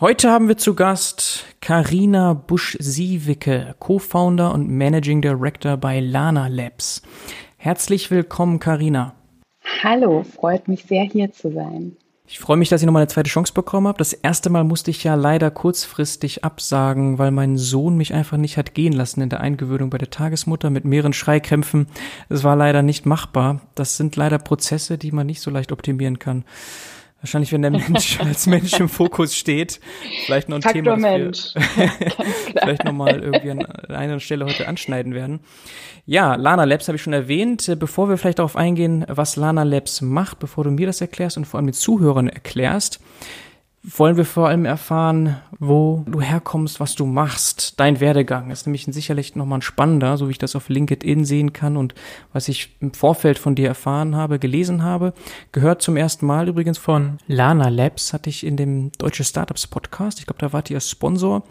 Heute haben wir zu Gast Karina Busch-Siewicke, Co-Founder und Managing Director bei Lana Labs. Herzlich willkommen, Karina. Hallo, freut mich sehr hier zu sein. Ich freue mich, dass ich nochmal eine zweite Chance bekommen habe. Das erste Mal musste ich ja leider kurzfristig absagen, weil mein Sohn mich einfach nicht hat gehen lassen in der Eingewöhnung bei der Tagesmutter mit mehreren Schreikrämpfen. Es war leider nicht machbar. Das sind leider Prozesse, die man nicht so leicht optimieren kann. Wahrscheinlich, wenn der Mensch als Mensch im Fokus steht, vielleicht noch ein Faktor Thema, das wir vielleicht nochmal irgendwie an einer Stelle heute anschneiden werden. Ja, Lana Labs habe ich schon erwähnt. Bevor wir vielleicht darauf eingehen, was Lana Labs macht, bevor du mir das erklärst und vor allem den Zuhörern erklärst, wollen wir vor allem erfahren, wo du herkommst, was du machst, dein Werdegang. Ist nämlich sicherlich nochmal ein spannender, so wie ich das auf LinkedIn sehen kann und was ich im Vorfeld von dir erfahren habe, gelesen habe. Gehört zum ersten Mal übrigens von Lana Labs, hatte ich in dem Deutsche Startups Podcast. Ich glaube, da wart ihr Sponsor.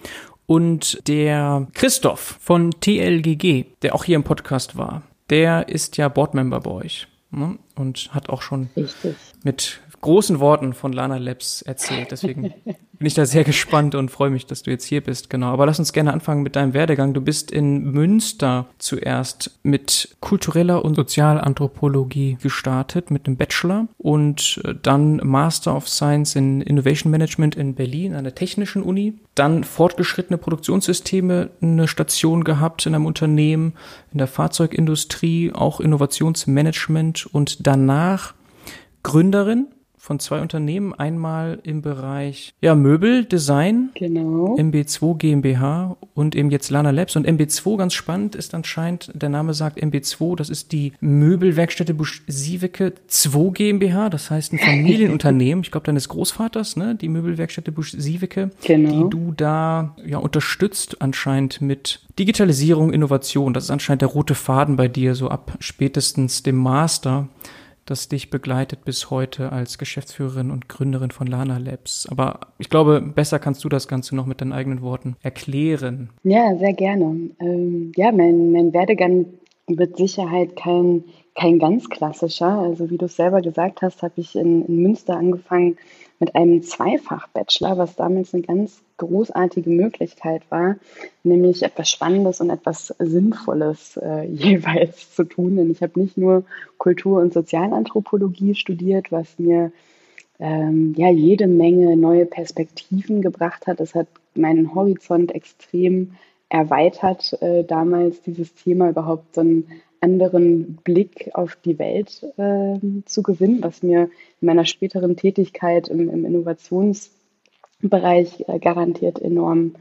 Und der Christoph von TLGG, der auch hier im Podcast war, der ist ja Boardmember bei euch ne? und hat auch schon Richtig. mit großen Worten von Lana Labs erzählt. Deswegen bin ich da sehr gespannt und freue mich, dass du jetzt hier bist. Genau. Aber lass uns gerne anfangen mit deinem Werdegang. Du bist in Münster zuerst mit kultureller und Sozialanthropologie gestartet, mit einem Bachelor und äh, dann Master of Science in Innovation Management in Berlin an der Technischen Uni. Dann fortgeschrittene Produktionssysteme, eine Station gehabt in einem Unternehmen, in der Fahrzeugindustrie, auch Innovationsmanagement und danach Gründerin von zwei Unternehmen. Einmal im Bereich ja, Möbeldesign, Genau. MB2 GmbH und eben jetzt Lana Labs. Und MB2, ganz spannend, ist anscheinend, der Name sagt MB2, das ist die Möbelwerkstätte Busch Siewecke 2 GmbH, das heißt ein Familienunternehmen, ich glaube deines Großvaters, ne, die Möbelwerkstätte Busch Siewecke, Genau. die du da ja unterstützt anscheinend mit Digitalisierung, Innovation. Das ist anscheinend der rote Faden bei dir, so ab spätestens dem Master das dich begleitet bis heute als Geschäftsführerin und Gründerin von Lana Labs. Aber ich glaube, besser kannst du das Ganze noch mit deinen eigenen Worten erklären. Ja, sehr gerne. Ähm, ja, mein, mein Werdegang mit Sicherheit kein, kein ganz klassischer. Also wie du es selber gesagt hast, habe ich in, in Münster angefangen mit einem Zweifach-Bachelor, was damals eine ganz großartige Möglichkeit war, nämlich etwas Spannendes und etwas Sinnvolles äh, jeweils zu tun. Denn ich habe nicht nur Kultur- und Sozialanthropologie studiert, was mir ähm, ja jede Menge neue Perspektiven gebracht hat. Es hat meinen Horizont extrem erweitert, äh, damals dieses Thema überhaupt so einen anderen Blick auf die Welt äh, zu gewinnen, was mir in meiner späteren Tätigkeit im, im Innovationsbereich äh, garantiert enorm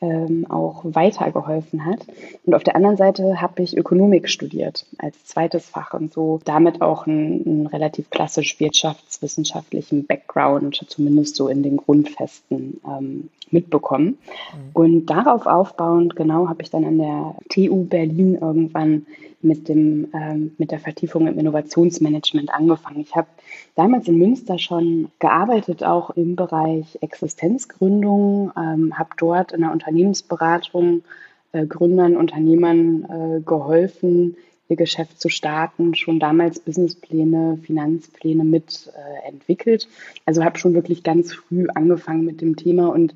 ähm, auch weitergeholfen hat. Und auf der anderen Seite habe ich Ökonomik studiert als zweites Fach und so damit auch einen, einen relativ klassisch wirtschaftswissenschaftlichen Background, zumindest so in den Grundfesten ähm, mitbekommen. Mhm. Und darauf aufbauend, genau, habe ich dann an der TU Berlin irgendwann mit, dem, ähm, mit der Vertiefung im Innovationsmanagement angefangen. Ich habe damals in Münster schon gearbeitet, auch im Bereich Existenzgründung, ähm, habe dort in der Unternehmensberatung äh, Gründern, Unternehmern äh, geholfen, ihr Geschäft zu starten, schon damals Businesspläne, Finanzpläne mit äh, entwickelt. Also habe schon wirklich ganz früh angefangen mit dem Thema und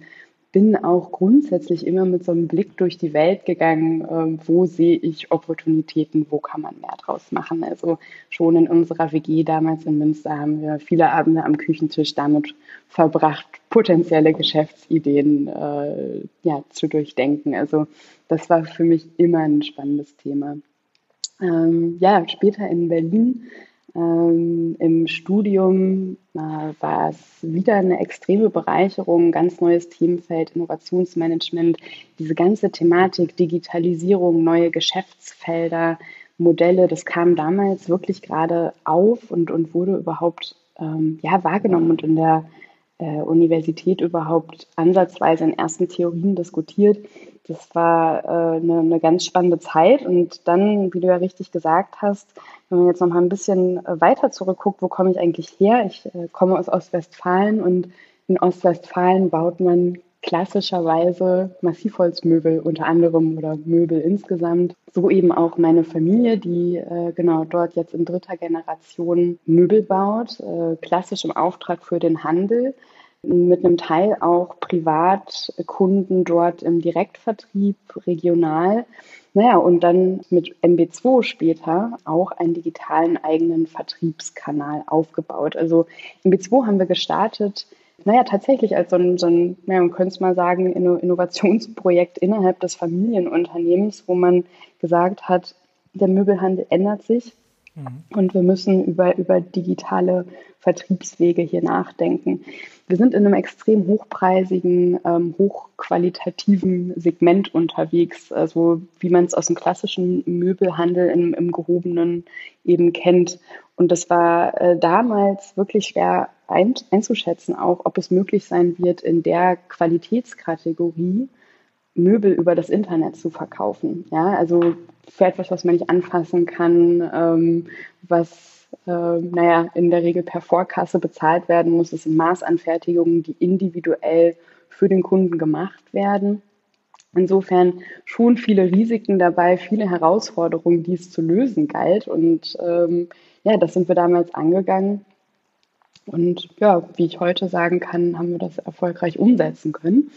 bin auch grundsätzlich immer mit so einem Blick durch die Welt gegangen, äh, wo sehe ich Opportunitäten, wo kann man mehr draus machen. Also schon in unserer WG damals in Münster haben wir viele Abende am Küchentisch damit verbracht, potenzielle Geschäftsideen äh, ja, zu durchdenken. Also das war für mich immer ein spannendes Thema. Ähm, ja, später in Berlin ähm, Im Studium äh, war es wieder eine extreme Bereicherung, ganz neues Themenfeld, Innovationsmanagement, diese ganze Thematik, Digitalisierung, neue Geschäftsfelder, Modelle, das kam damals wirklich gerade auf und, und wurde überhaupt ähm, ja, wahrgenommen und in der äh, Universität überhaupt ansatzweise in ersten Theorien diskutiert. Das war äh, eine, ganz spannende Zeit. Und dann, wie du ja richtig gesagt hast, wenn man jetzt noch mal ein bisschen weiter zurückguckt, wo komme ich eigentlich her? Ich äh, komme aus Ostwestfalen und in Ostwestfalen baut man klassischerweise Massivholzmöbel unter anderem oder Möbel insgesamt. So eben auch meine Familie, die äh, genau dort jetzt in dritter Generation Möbel baut, äh, klassisch im Auftrag für den Handel mit einem Teil auch Privatkunden dort im Direktvertrieb regional. Naja, und dann mit MB2 später auch einen digitalen eigenen Vertriebskanal aufgebaut. Also MB2 haben wir gestartet naja, tatsächlich als so ein, so ein naja, man könnte es mal sagen, Innovationsprojekt innerhalb des Familienunternehmens, wo man gesagt hat, der Möbelhandel ändert sich mhm. und wir müssen über, über digitale Vertriebswege hier nachdenken. Wir sind in einem extrem hochpreisigen, ähm, hochqualitativen Segment unterwegs, also wie man es aus dem klassischen Möbelhandel im, im Gehobenen eben kennt. Und das war äh, damals wirklich schwer ein, einzuschätzen, auch ob es möglich sein wird, in der Qualitätskategorie Möbel über das Internet zu verkaufen. Ja, also für etwas, was man nicht anfassen kann, ähm, was äh, naja, in der Regel per Vorkasse bezahlt werden muss. Es sind Maßanfertigungen, die individuell für den Kunden gemacht werden. Insofern schon viele Risiken dabei, viele Herausforderungen, die es zu lösen galt. Und ähm, ja, das sind wir damals angegangen. Und ja, wie ich heute sagen kann, haben wir das erfolgreich umsetzen können.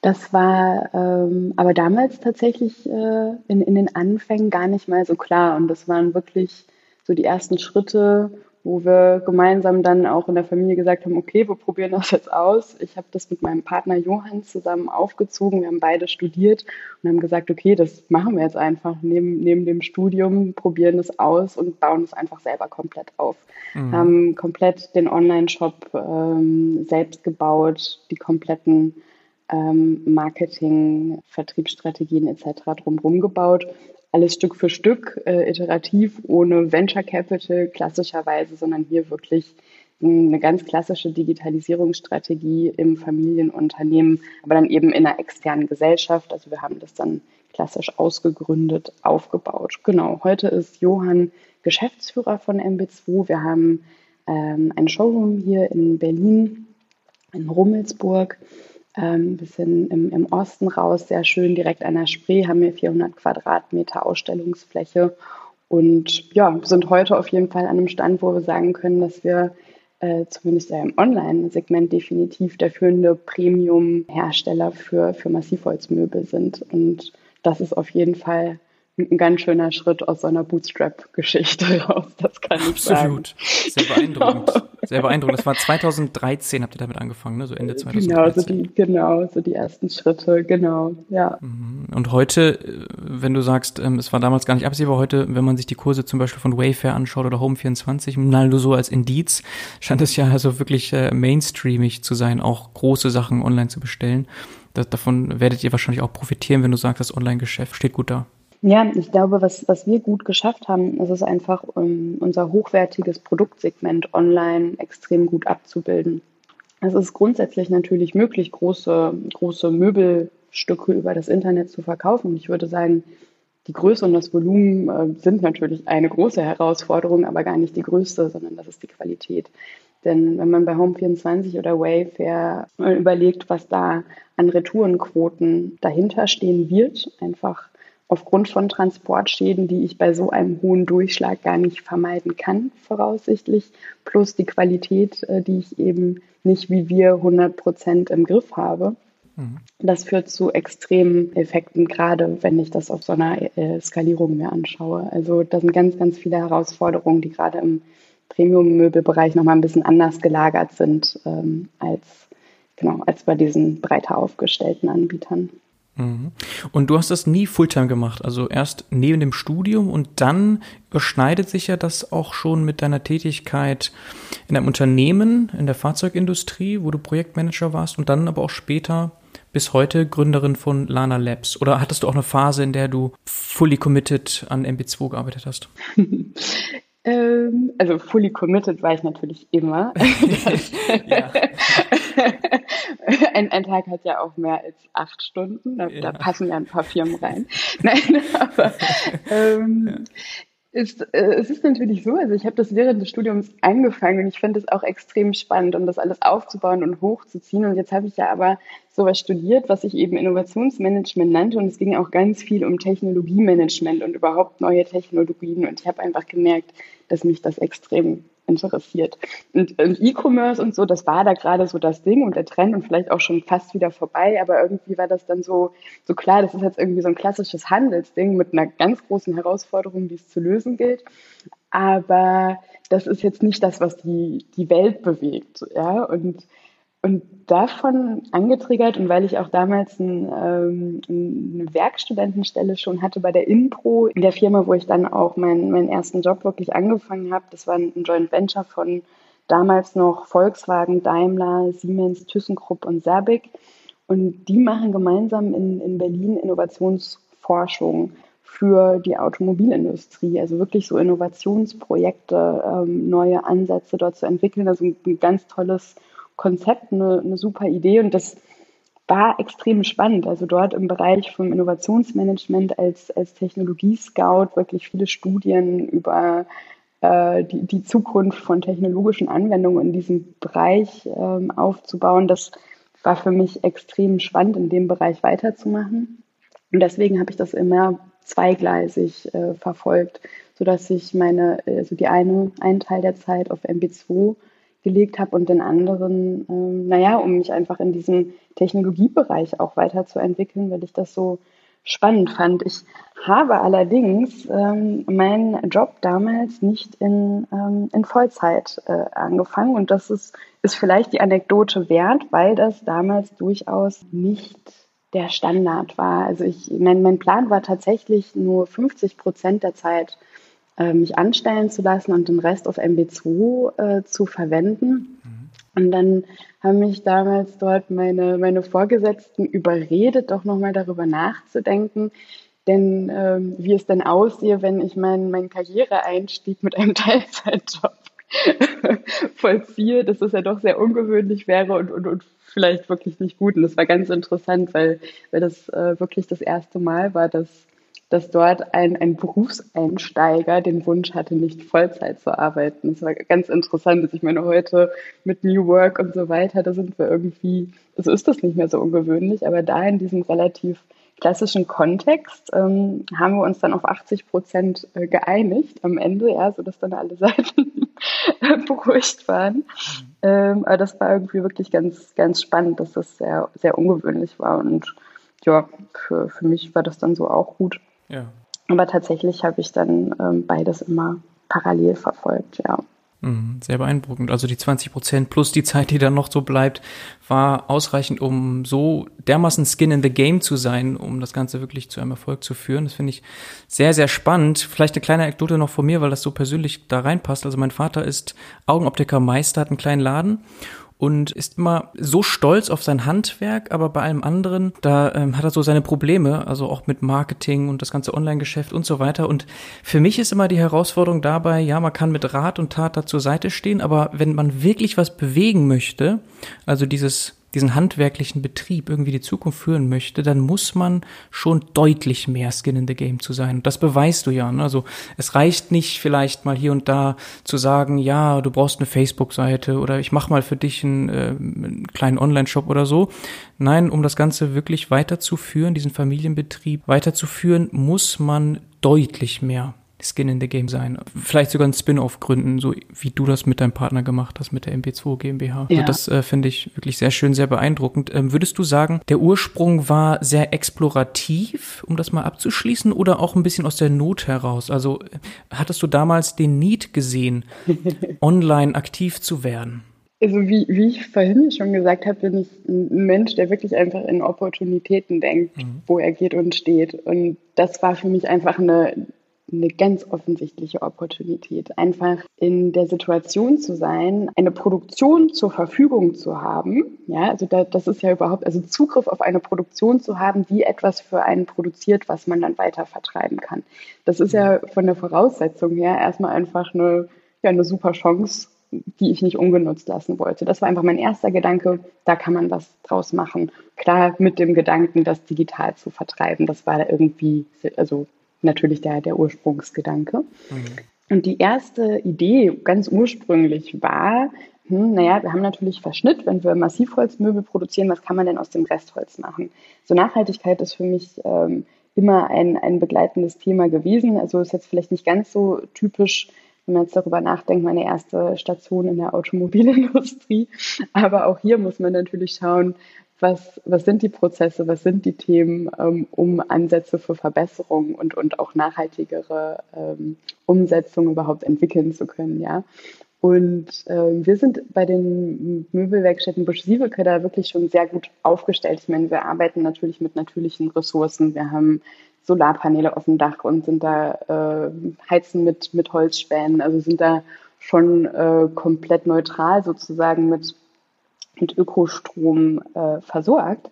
Das war ähm, aber damals tatsächlich äh, in, in den Anfängen gar nicht mal so klar. Und das waren wirklich so die ersten Schritte, wo wir gemeinsam dann auch in der Familie gesagt haben, okay, wir probieren das jetzt aus. Ich habe das mit meinem Partner Johann zusammen aufgezogen. Wir haben beide studiert und haben gesagt, okay, das machen wir jetzt einfach neben, neben dem Studium, probieren es aus und bauen es einfach selber komplett auf. Mhm. Haben komplett den Online-Shop ähm, selbst gebaut, die kompletten ähm, Marketing, Vertriebsstrategien etc. drumherum gebaut. Alles Stück für Stück, äh, iterativ, ohne Venture Capital klassischerweise, sondern hier wirklich eine ganz klassische Digitalisierungsstrategie im Familienunternehmen, aber dann eben in einer externen Gesellschaft. Also wir haben das dann klassisch ausgegründet, aufgebaut. Genau, heute ist Johann Geschäftsführer von MB2. Wir haben ähm, ein Showroom hier in Berlin, in Rummelsburg ähm, bisschen im, im Osten raus, sehr schön direkt an der Spree, haben wir 400 Quadratmeter Ausstellungsfläche und ja, sind heute auf jeden Fall an einem Stand, wo wir sagen können, dass wir äh, zumindest im Online-Segment definitiv der führende Premium-Hersteller für, für Massivholzmöbel sind. Und das ist auf jeden Fall ein ganz schöner Schritt aus so einer Bootstrap-Geschichte raus, das kann ich Absolut. sagen. Sehr beeindruckend. Sehr beeindruckend. Das war 2013, habt ihr damit angefangen, ne? so Ende 2013. Genau, so die, genau, so die ersten Schritte, genau, ja. Mhm. Und heute, äh, wenn du sagst, ähm, es war damals gar nicht absehbar, heute, wenn man sich die Kurse zum Beispiel von Wayfair anschaut oder Home24, nur so als Indiz, scheint es ja also wirklich äh, mainstreamig zu sein, auch große Sachen online zu bestellen. Das, davon werdet ihr wahrscheinlich auch profitieren, wenn du sagst, das Online-Geschäft steht gut da. Ja, ich glaube, was, was wir gut geschafft haben, ist es einfach, um unser hochwertiges Produktsegment online extrem gut abzubilden. Es ist grundsätzlich natürlich möglich, große, große Möbelstücke über das Internet zu verkaufen. Ich würde sagen, die Größe und das Volumen äh, sind natürlich eine große Herausforderung, aber gar nicht die größte, sondern das ist die Qualität. Denn wenn man bei Home24 oder Wayfair überlegt, was da an Retourenquoten dahinter stehen wird, einfach aufgrund von Transportschäden, die ich bei so einem hohen Durchschlag gar nicht vermeiden kann, voraussichtlich, plus die Qualität, äh, die ich eben nicht wie wir 100 Prozent im Griff habe. Mhm. Das führt zu extremen Effekten, gerade wenn ich das auf so einer äh, Skalierung mir anschaue. Also da sind ganz, ganz viele Herausforderungen, die gerade im Premium-Möbelbereich nochmal ein bisschen anders gelagert sind ähm, als, genau, als bei diesen breiter aufgestellten Anbietern. Mhm. Und du hast das nie Fulltime gemacht, also erst neben dem Studium und dann überschneidet sich ja das auch schon mit deiner Tätigkeit in einem Unternehmen, in der Fahrzeugindustrie, wo du Projektmanager warst und dann aber auch später bis heute Gründerin von Lana Labs. Oder hattest du auch eine Phase, in der du fully committed an MB2 gearbeitet hast? Ähm, also fully committed war ich natürlich immer. ein, ein Tag hat ja auch mehr als acht Stunden, da, ja. da passen ja ein paar Firmen rein. Nein, aber ähm, ja. Ist, äh, es ist natürlich so, also ich habe das während des Studiums angefangen und ich finde es auch extrem spannend, um das alles aufzubauen und hochzuziehen. Und jetzt habe ich ja aber sowas studiert, was ich eben Innovationsmanagement nannte und es ging auch ganz viel um Technologiemanagement und überhaupt neue Technologien. Und ich habe einfach gemerkt, dass mich das extrem interessiert. Und, und E-Commerce und so, das war da gerade so das Ding und der Trend und vielleicht auch schon fast wieder vorbei, aber irgendwie war das dann so, so klar, das ist jetzt irgendwie so ein klassisches Handelsding mit einer ganz großen Herausforderung, die es zu lösen gilt. Aber das ist jetzt nicht das, was die, die Welt bewegt. Ja, und und davon angetriggert und weil ich auch damals ein, ähm, eine Werkstudentenstelle schon hatte bei der Inpro, in der Firma, wo ich dann auch meinen, meinen ersten Job wirklich angefangen habe, das war ein Joint Venture von damals noch Volkswagen, Daimler, Siemens, ThyssenKrupp und Sabic. Und die machen gemeinsam in, in Berlin Innovationsforschung für die Automobilindustrie, also wirklich so Innovationsprojekte, ähm, neue Ansätze dort zu entwickeln. Also ein, ein ganz tolles Konzept, eine, eine super Idee und das war extrem spannend. Also dort im Bereich vom Innovationsmanagement als, als Technologie-Scout wirklich viele Studien über äh, die, die Zukunft von technologischen Anwendungen in diesem Bereich ähm, aufzubauen. Das war für mich extrem spannend, in dem Bereich weiterzumachen. Und deswegen habe ich das immer zweigleisig äh, verfolgt, sodass ich meine, also die eine, einen Teil der Zeit auf MB2 gelegt habe und den anderen, ähm, naja, um mich einfach in diesem Technologiebereich auch weiterzuentwickeln, weil ich das so spannend fand. Ich habe allerdings ähm, meinen Job damals nicht in, ähm, in Vollzeit äh, angefangen und das ist, ist vielleicht die Anekdote wert, weil das damals durchaus nicht der Standard war. Also ich, mein, mein Plan war tatsächlich nur 50 Prozent der Zeit mich anstellen zu lassen und den Rest auf MB2 äh, zu verwenden. Mhm. Und dann haben mich damals dort meine, meine Vorgesetzten überredet, doch nochmal darüber nachzudenken, denn ähm, wie es denn aussehe, wenn ich meinen mein Karriereeinstieg mit einem Teilzeitjob vollziehe, dass das ja doch sehr ungewöhnlich wäre und, und, und vielleicht wirklich nicht gut. Und das war ganz interessant, weil, weil das äh, wirklich das erste Mal war, dass dass dort ein, ein Berufseinsteiger den Wunsch hatte, nicht Vollzeit zu arbeiten. Das war ganz interessant. dass Ich meine, heute mit New Work und so weiter, da sind wir irgendwie, so ist das nicht mehr so ungewöhnlich, aber da in diesem relativ klassischen Kontext ähm, haben wir uns dann auf 80 Prozent äh, geeinigt am Ende, ja, sodass dann alle Seiten beruhigt waren. Ähm, aber das war irgendwie wirklich ganz, ganz spannend, dass das sehr, sehr ungewöhnlich war und ja, für, für mich war das dann so auch gut. Ja. Aber tatsächlich habe ich dann ähm, beides immer parallel verfolgt, ja. Mhm, sehr beeindruckend. Also die 20 Prozent plus die Zeit, die dann noch so bleibt, war ausreichend, um so dermaßen Skin in the Game zu sein, um das Ganze wirklich zu einem Erfolg zu führen. Das finde ich sehr, sehr spannend. Vielleicht eine kleine Anekdote noch von mir, weil das so persönlich da reinpasst. Also mein Vater ist Augenoptiker Meister, hat einen kleinen Laden und ist immer so stolz auf sein Handwerk, aber bei allem anderen, da ähm, hat er so seine Probleme, also auch mit Marketing und das ganze Online-Geschäft und so weiter. Und für mich ist immer die Herausforderung dabei, ja, man kann mit Rat und Tat da zur Seite stehen, aber wenn man wirklich was bewegen möchte, also dieses diesen handwerklichen Betrieb irgendwie die Zukunft führen möchte, dann muss man schon deutlich mehr Skin in the Game zu sein. Und das beweist du ja. Ne? Also es reicht nicht vielleicht mal hier und da zu sagen, ja, du brauchst eine Facebook-Seite oder ich mache mal für dich einen, äh, einen kleinen Online-Shop oder so. Nein, um das Ganze wirklich weiterzuführen, diesen Familienbetrieb weiterzuführen, muss man deutlich mehr Skin in the Game sein. Vielleicht sogar ein Spin-off gründen, so wie du das mit deinem Partner gemacht hast, mit der MB2 GmbH. Also ja. Also das äh, finde ich wirklich sehr schön, sehr beeindruckend. Ähm, würdest du sagen, der Ursprung war sehr explorativ, um das mal abzuschließen, oder auch ein bisschen aus der Not heraus? Also hattest du damals den Need gesehen, online aktiv zu werden? Also wie, wie ich vorhin schon gesagt habe, bin ich ein Mensch, der wirklich einfach in Opportunitäten denkt, mhm. wo er geht und steht. Und das war für mich einfach eine, eine ganz offensichtliche Opportunität, einfach in der Situation zu sein, eine Produktion zur Verfügung zu haben. Ja, also da, das ist ja überhaupt, also Zugriff auf eine Produktion zu haben, die etwas für einen produziert, was man dann weiter vertreiben kann. Das ist ja von der Voraussetzung her erstmal einfach eine, ja, eine super Chance die ich nicht ungenutzt lassen wollte. Das war einfach mein erster Gedanke, da kann man was draus machen. Klar mit dem Gedanken, das digital zu vertreiben. Das war irgendwie, also natürlich der, der Ursprungsgedanke. Mhm. Und die erste Idee ganz ursprünglich war, hm, naja, wir haben natürlich Verschnitt, wenn wir Massivholzmöbel produzieren, was kann man denn aus dem Restholz machen? So Nachhaltigkeit ist für mich ähm, immer ein, ein begleitendes Thema gewesen. Also ist jetzt vielleicht nicht ganz so typisch wenn man jetzt darüber nachdenkt, meine erste Station in der Automobilindustrie. Aber auch hier muss man natürlich schauen, was, was sind die Prozesse, was sind die Themen, ähm, um Ansätze für Verbesserung und, und auch nachhaltigere ähm, Umsetzung überhaupt entwickeln zu können, ja. Und äh, wir sind bei den Möbelwerkstätten Busch Sieveke da wirklich schon sehr gut aufgestellt. Ich meine, wir arbeiten natürlich mit natürlichen Ressourcen. Wir haben Solarpaneele auf dem Dach und sind da äh, heizen mit, mit Holzspänen, also sind da schon äh, komplett neutral sozusagen mit, mit Ökostrom äh, versorgt.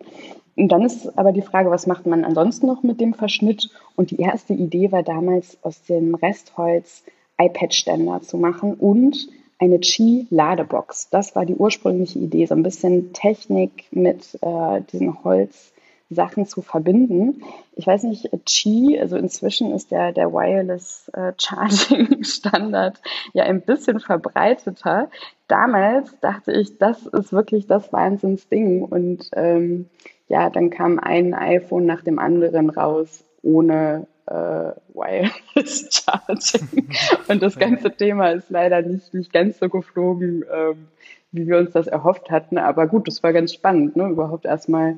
Und dann ist aber die Frage, was macht man ansonsten noch mit dem Verschnitt? Und die erste Idee war damals aus dem Restholz iPad-Ständer zu machen und eine Qi-Ladebox. Das war die ursprüngliche Idee, so ein bisschen Technik mit äh, diesen Holz. Sachen zu verbinden. Ich weiß nicht, Qi, also inzwischen ist der, der Wireless äh, Charging Standard ja ein bisschen verbreiteter. Damals dachte ich, das ist wirklich das Wahnsinnsding. Und ähm, ja, dann kam ein iPhone nach dem anderen raus, ohne äh, Wireless Charging. Und das ganze Thema ist leider nicht, nicht ganz so geflogen, ähm, wie wir uns das erhofft hatten. Aber gut, das war ganz spannend, ne? überhaupt erstmal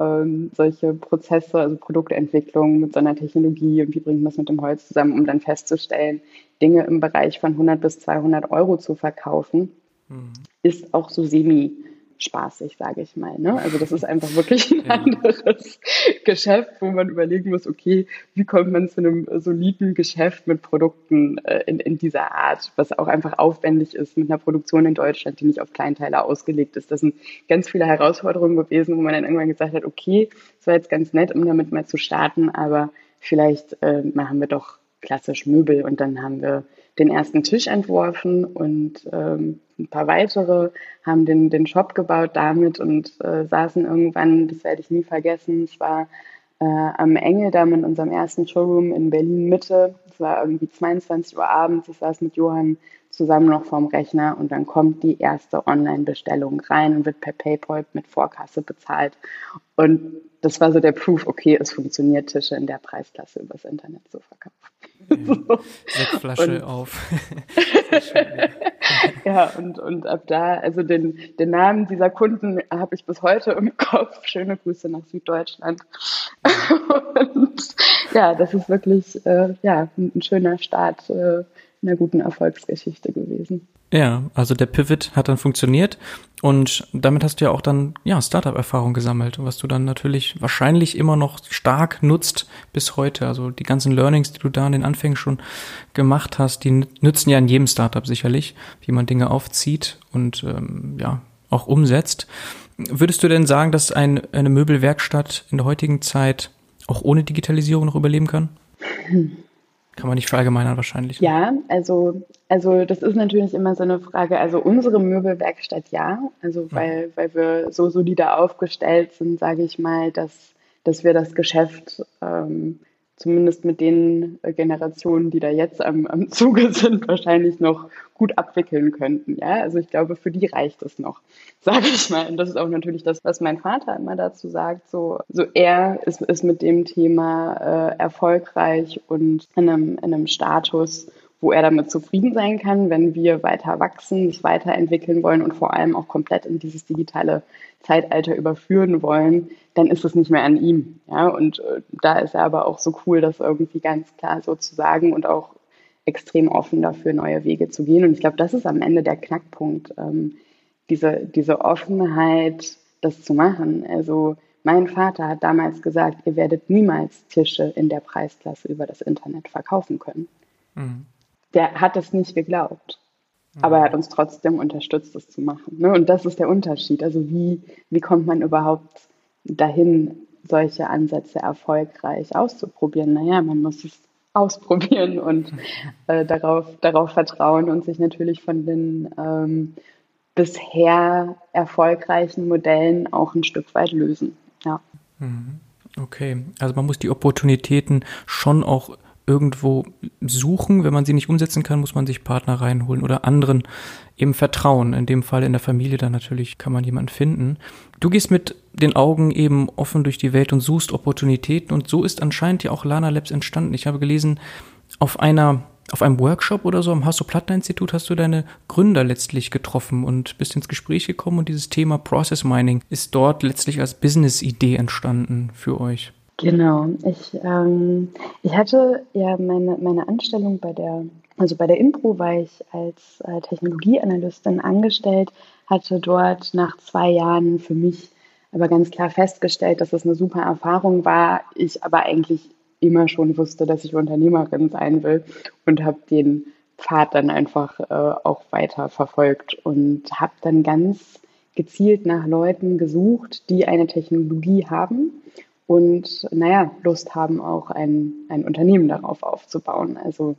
ähm, solche Prozesse, also Produktentwicklung mit so einer Technologie und wie bringt man das mit dem Holz zusammen, um dann festzustellen, Dinge im Bereich von 100 bis 200 Euro zu verkaufen, mhm. ist auch so semi spaßig, sage ich mal. Ne? Also das ist einfach wirklich ein ja. anderes Geschäft, wo man überlegen muss, okay, wie kommt man zu einem soliden Geschäft mit Produkten äh, in, in dieser Art, was auch einfach aufwendig ist mit einer Produktion in Deutschland, die nicht auf Kleinteile ausgelegt ist. Das sind ganz viele Herausforderungen gewesen, wo man dann irgendwann gesagt hat, okay, es war jetzt ganz nett, um damit mal zu starten, aber vielleicht äh, machen wir doch klassisch Möbel und dann haben wir den ersten Tisch entworfen und ähm, ein paar weitere, haben den, den Shop gebaut damit und äh, saßen irgendwann, das werde ich nie vergessen, es war äh, am Engeldamm in unserem ersten Showroom in Berlin Mitte. Es war irgendwie 22 Uhr abends. Ich saß mit Johann zusammen noch vorm Rechner und dann kommt die erste Online-Bestellung rein und wird per PayPal mit Vorkasse bezahlt. Und das war so der Proof, okay, es funktioniert, Tische in der Preisklasse übers Internet zu verkaufen. Ja, Sektflasche auf. ja, und, und ab da, also den, den Namen dieser Kunden habe ich bis heute im Kopf. Schöne Grüße nach Süddeutschland. und ja, das ist wirklich äh, ja, ein, schöner Start äh, einer guten Erfolgsgeschichte gewesen. Ja, also der Pivot hat dann funktioniert und damit hast du ja auch dann ja Startup-Erfahrung gesammelt, was du dann natürlich wahrscheinlich immer noch stark nutzt bis heute. Also die ganzen Learnings, die du da in den Anfängen schon gemacht hast, die nützen ja in jedem Startup sicherlich, wie man Dinge aufzieht und ähm, ja auch umsetzt. Würdest du denn sagen, dass ein, eine Möbelwerkstatt in der heutigen Zeit auch ohne Digitalisierung noch überleben kann? Kann man nicht verallgemeinern wahrscheinlich. Ne? Ja, also, also das ist natürlich immer so eine Frage. Also unsere Möbelwerkstatt ja, also weil, ja. weil wir so solide aufgestellt sind, sage ich mal, dass, dass wir das Geschäft ähm, zumindest mit den äh, Generationen, die da jetzt am, am Zuge sind, wahrscheinlich noch gut abwickeln könnten. Ja, also ich glaube, für die reicht es noch, sage ich mal. Und das ist auch natürlich das, was mein Vater immer dazu sagt. So, so er ist, ist mit dem Thema äh, erfolgreich und in einem, in einem Status, wo er damit zufrieden sein kann, wenn wir weiter wachsen, sich weiterentwickeln wollen und vor allem auch komplett in dieses digitale Zeitalter überführen wollen, dann ist es nicht mehr an ihm. Ja, und äh, da ist er aber auch so cool, das irgendwie ganz klar so zu sagen und auch extrem offen dafür, neue Wege zu gehen. Und ich glaube, das ist am Ende der Knackpunkt, ähm, diese, diese Offenheit, das zu machen. Also mein Vater hat damals gesagt, ihr werdet niemals Tische in der Preisklasse über das Internet verkaufen können. Mhm der hat es nicht geglaubt. Aber er hat uns trotzdem unterstützt, es zu machen. Ne? Und das ist der Unterschied. Also wie, wie kommt man überhaupt dahin, solche Ansätze erfolgreich auszuprobieren? Naja, man muss es ausprobieren und äh, darauf, darauf vertrauen und sich natürlich von den ähm, bisher erfolgreichen Modellen auch ein Stück weit lösen. Ja. Mhm. Okay, also man muss die Opportunitäten schon auch irgendwo suchen. Wenn man sie nicht umsetzen kann, muss man sich Partner reinholen oder anderen eben vertrauen. In dem Fall in der Familie dann natürlich kann man jemanden finden. Du gehst mit den Augen eben offen durch die Welt und suchst Opportunitäten und so ist anscheinend ja auch Lana Labs entstanden. Ich habe gelesen, auf einer auf einem Workshop oder so am Hasso-Plattner-Institut hast du deine Gründer letztlich getroffen und bist ins Gespräch gekommen und dieses Thema Process Mining ist dort letztlich als Business-Idee entstanden für euch. Genau. Ich, ähm, ich hatte ja meine, meine Anstellung bei der, also bei der Impro war ich als äh, Technologieanalystin angestellt, hatte dort nach zwei Jahren für mich aber ganz klar festgestellt, dass es eine super Erfahrung war. Ich aber eigentlich immer schon wusste, dass ich Unternehmerin sein will und habe den Pfad dann einfach äh, auch weiter verfolgt und habe dann ganz gezielt nach Leuten gesucht, die eine Technologie haben und naja, Lust haben, auch ein, ein Unternehmen darauf aufzubauen. Also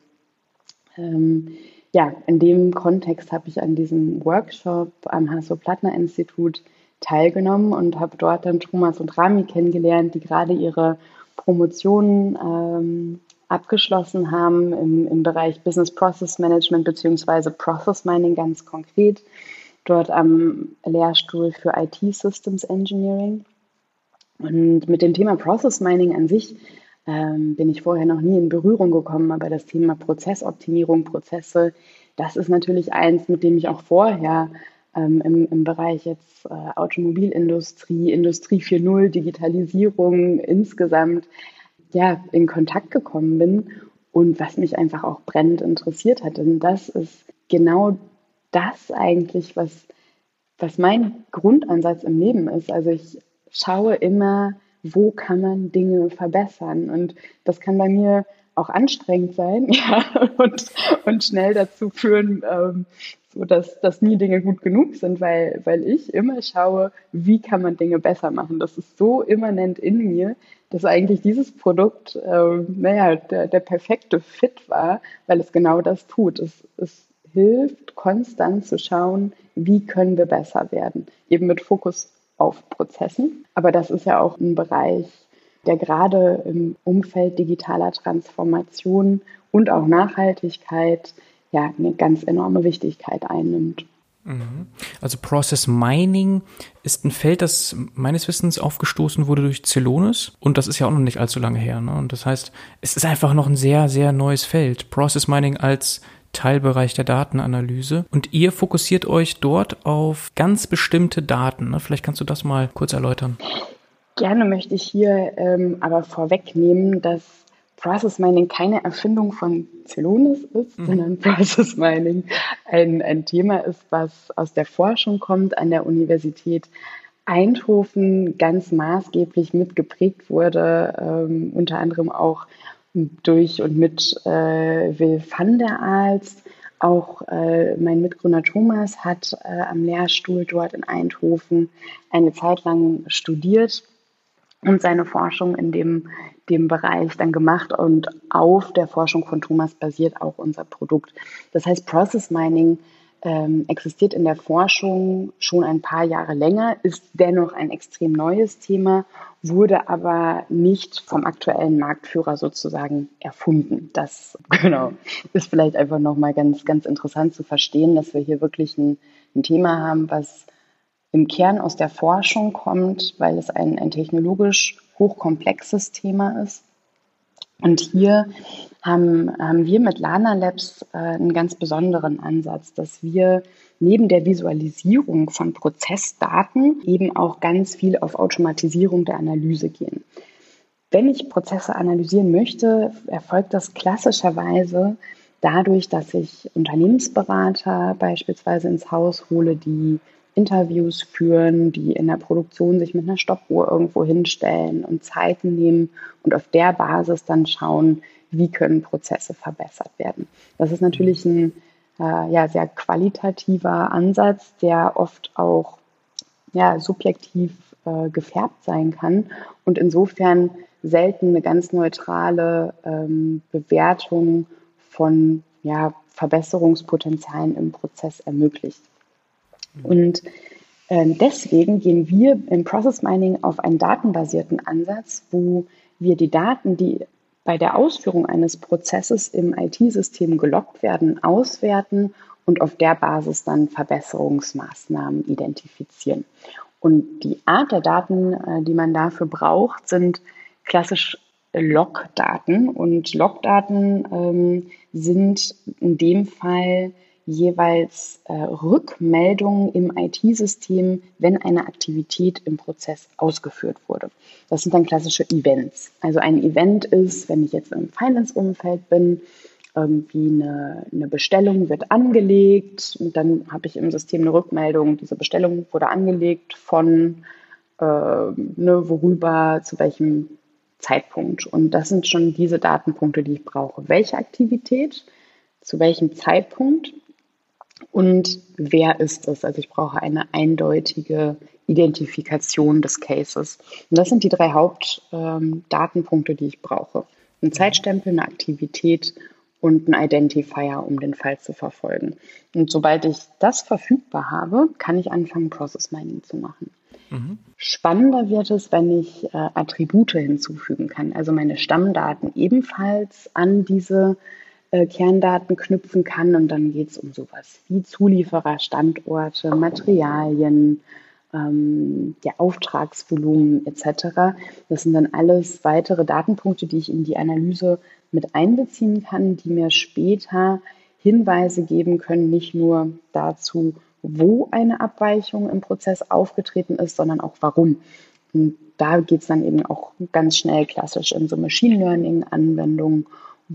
ähm, ja, in dem Kontext habe ich an diesem Workshop am Hasso-Plattner-Institut teilgenommen und habe dort dann Thomas und Rami kennengelernt, die gerade ihre Promotion ähm, abgeschlossen haben im, im Bereich Business Process Management bzw. Process Mining ganz konkret, dort am Lehrstuhl für IT Systems Engineering. Und mit dem Thema Process Mining an sich ähm, bin ich vorher noch nie in Berührung gekommen, aber das Thema Prozessoptimierung, Prozesse, das ist natürlich eins, mit dem ich auch vorher ähm, im, im Bereich jetzt äh, Automobilindustrie, Industrie 4.0, Digitalisierung insgesamt ja, in Kontakt gekommen bin und was mich einfach auch brennend interessiert hat. Und das ist genau das eigentlich, was, was mein Grundansatz im Leben ist. Also ich schaue immer, wo kann man Dinge verbessern. Und das kann bei mir auch anstrengend sein ja, und, und schnell dazu führen, ähm, so dass, dass nie Dinge gut genug sind, weil, weil ich immer schaue, wie kann man Dinge besser machen. Das ist so immanent in mir, dass eigentlich dieses Produkt, ähm, naja, der, der perfekte Fit war, weil es genau das tut. Es, es hilft, konstant zu schauen, wie können wir besser werden. Eben mit Fokus auf Prozessen. Aber das ist ja auch ein Bereich, der gerade im Umfeld digitaler Transformation und auch Nachhaltigkeit ja eine ganz enorme Wichtigkeit einnimmt. Mhm. Also Process Mining ist ein Feld, das meines Wissens aufgestoßen wurde durch Celonis und das ist ja auch noch nicht allzu lange her. Ne? Und das heißt, es ist einfach noch ein sehr, sehr neues Feld. Process Mining als Teilbereich der Datenanalyse. Und ihr fokussiert euch dort auf ganz bestimmte Daten. Ne? Vielleicht kannst du das mal kurz erläutern. Gerne möchte ich hier ähm, aber vorwegnehmen, dass Process Mining keine Erfindung von Celonis ist, mhm. sondern Process Mining ein, ein Thema ist, was aus der Forschung kommt an der Universität Eindhoven ganz maßgeblich mitgeprägt wurde, ähm, unter anderem auch durch und mit äh, Will van der Aals. Auch äh, mein Mitgründer Thomas hat äh, am Lehrstuhl dort in Eindhoven eine Zeit lang studiert und seine Forschung in dem, dem Bereich dann gemacht. Und auf der Forschung von Thomas basiert auch unser Produkt. Das heißt, Process Mining ähm, existiert in der Forschung schon ein paar Jahre länger, ist dennoch ein extrem neues Thema, wurde aber nicht vom aktuellen Marktführer sozusagen erfunden. Das genau ist vielleicht einfach nochmal ganz, ganz interessant zu verstehen, dass wir hier wirklich ein, ein Thema haben, was im Kern aus der Forschung kommt, weil es ein, ein technologisch hochkomplexes Thema ist. Und hier haben, haben wir mit Lana Labs äh, einen ganz besonderen Ansatz, dass wir neben der Visualisierung von Prozessdaten eben auch ganz viel auf Automatisierung der Analyse gehen. Wenn ich Prozesse analysieren möchte, erfolgt das klassischerweise dadurch, dass ich Unternehmensberater beispielsweise ins Haus hole, die Interviews führen, die in der Produktion sich mit einer Stoppuhr irgendwo hinstellen und Zeiten nehmen und auf der Basis dann schauen, wie können Prozesse verbessert werden. Das ist natürlich ein äh, ja, sehr qualitativer Ansatz, der oft auch ja, subjektiv äh, gefärbt sein kann. Und insofern selten eine ganz neutrale ähm, Bewertung von ja, Verbesserungspotenzialen im Prozess ermöglicht. Und ähm, deswegen gehen wir im Process Mining auf einen datenbasierten Ansatz, wo wir die Daten, die bei der Ausführung eines Prozesses im IT-System gelockt werden, auswerten und auf der Basis dann Verbesserungsmaßnahmen identifizieren. Und die Art der Daten, äh, die man dafür braucht, sind klassisch Logdaten. Und Logdaten ähm, sind in dem Fall jeweils äh, Rückmeldungen im IT-System, wenn eine Aktivität im Prozess ausgeführt wurde. Das sind dann klassische Events. Also ein Event ist, wenn ich jetzt im Finance-Umfeld bin, irgendwie eine, eine Bestellung wird angelegt und dann habe ich im System eine Rückmeldung, diese Bestellung wurde angelegt von äh, ne, worüber, zu welchem Zeitpunkt. Und das sind schon diese Datenpunkte, die ich brauche. Welche Aktivität, zu welchem Zeitpunkt und wer ist es? Also ich brauche eine eindeutige Identifikation des Cases. Und das sind die drei Hauptdatenpunkte, ähm, die ich brauche. Ein Zeitstempel, eine Aktivität und ein Identifier, um den Fall zu verfolgen. Und sobald ich das verfügbar habe, kann ich anfangen, Process Mining zu machen. Mhm. Spannender wird es, wenn ich äh, Attribute hinzufügen kann, also meine Stammdaten ebenfalls an diese äh, Kerndaten knüpfen kann. Und dann geht es um sowas wie Zulieferer, Standorte, Materialien, ähm, der Auftragsvolumen etc. Das sind dann alles weitere Datenpunkte, die ich in die Analyse mit einbeziehen kann, die mir später Hinweise geben können, nicht nur dazu, wo eine Abweichung im Prozess aufgetreten ist, sondern auch warum. Und da geht es dann eben auch ganz schnell klassisch in so Machine Learning-Anwendungen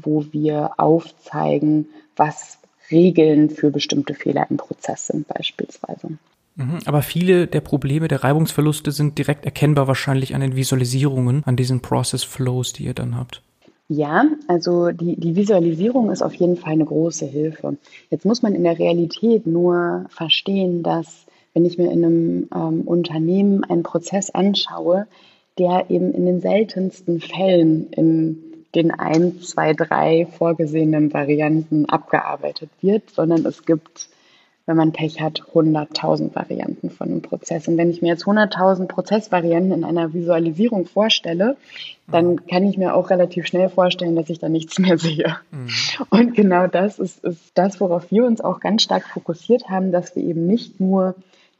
wo wir aufzeigen, was Regeln für bestimmte Fehler im Prozess sind beispielsweise. Mhm, aber viele der Probleme der Reibungsverluste sind direkt erkennbar wahrscheinlich an den Visualisierungen, an diesen Process Flows, die ihr dann habt. Ja, also die, die Visualisierung ist auf jeden Fall eine große Hilfe. Jetzt muss man in der Realität nur verstehen, dass wenn ich mir in einem ähm, Unternehmen einen Prozess anschaue, der eben in den seltensten Fällen im den ein, zwei, drei vorgesehenen Varianten abgearbeitet wird, sondern es gibt, wenn man Pech hat, 100.000 Varianten von einem Prozess. Und wenn ich mir jetzt 100.000 Prozessvarianten in einer Visualisierung vorstelle, dann mhm. kann ich mir auch relativ schnell vorstellen, dass ich da nichts mehr sehe. Mhm. Und genau das ist, ist das, worauf wir uns auch ganz stark fokussiert haben, dass wir eben nicht nur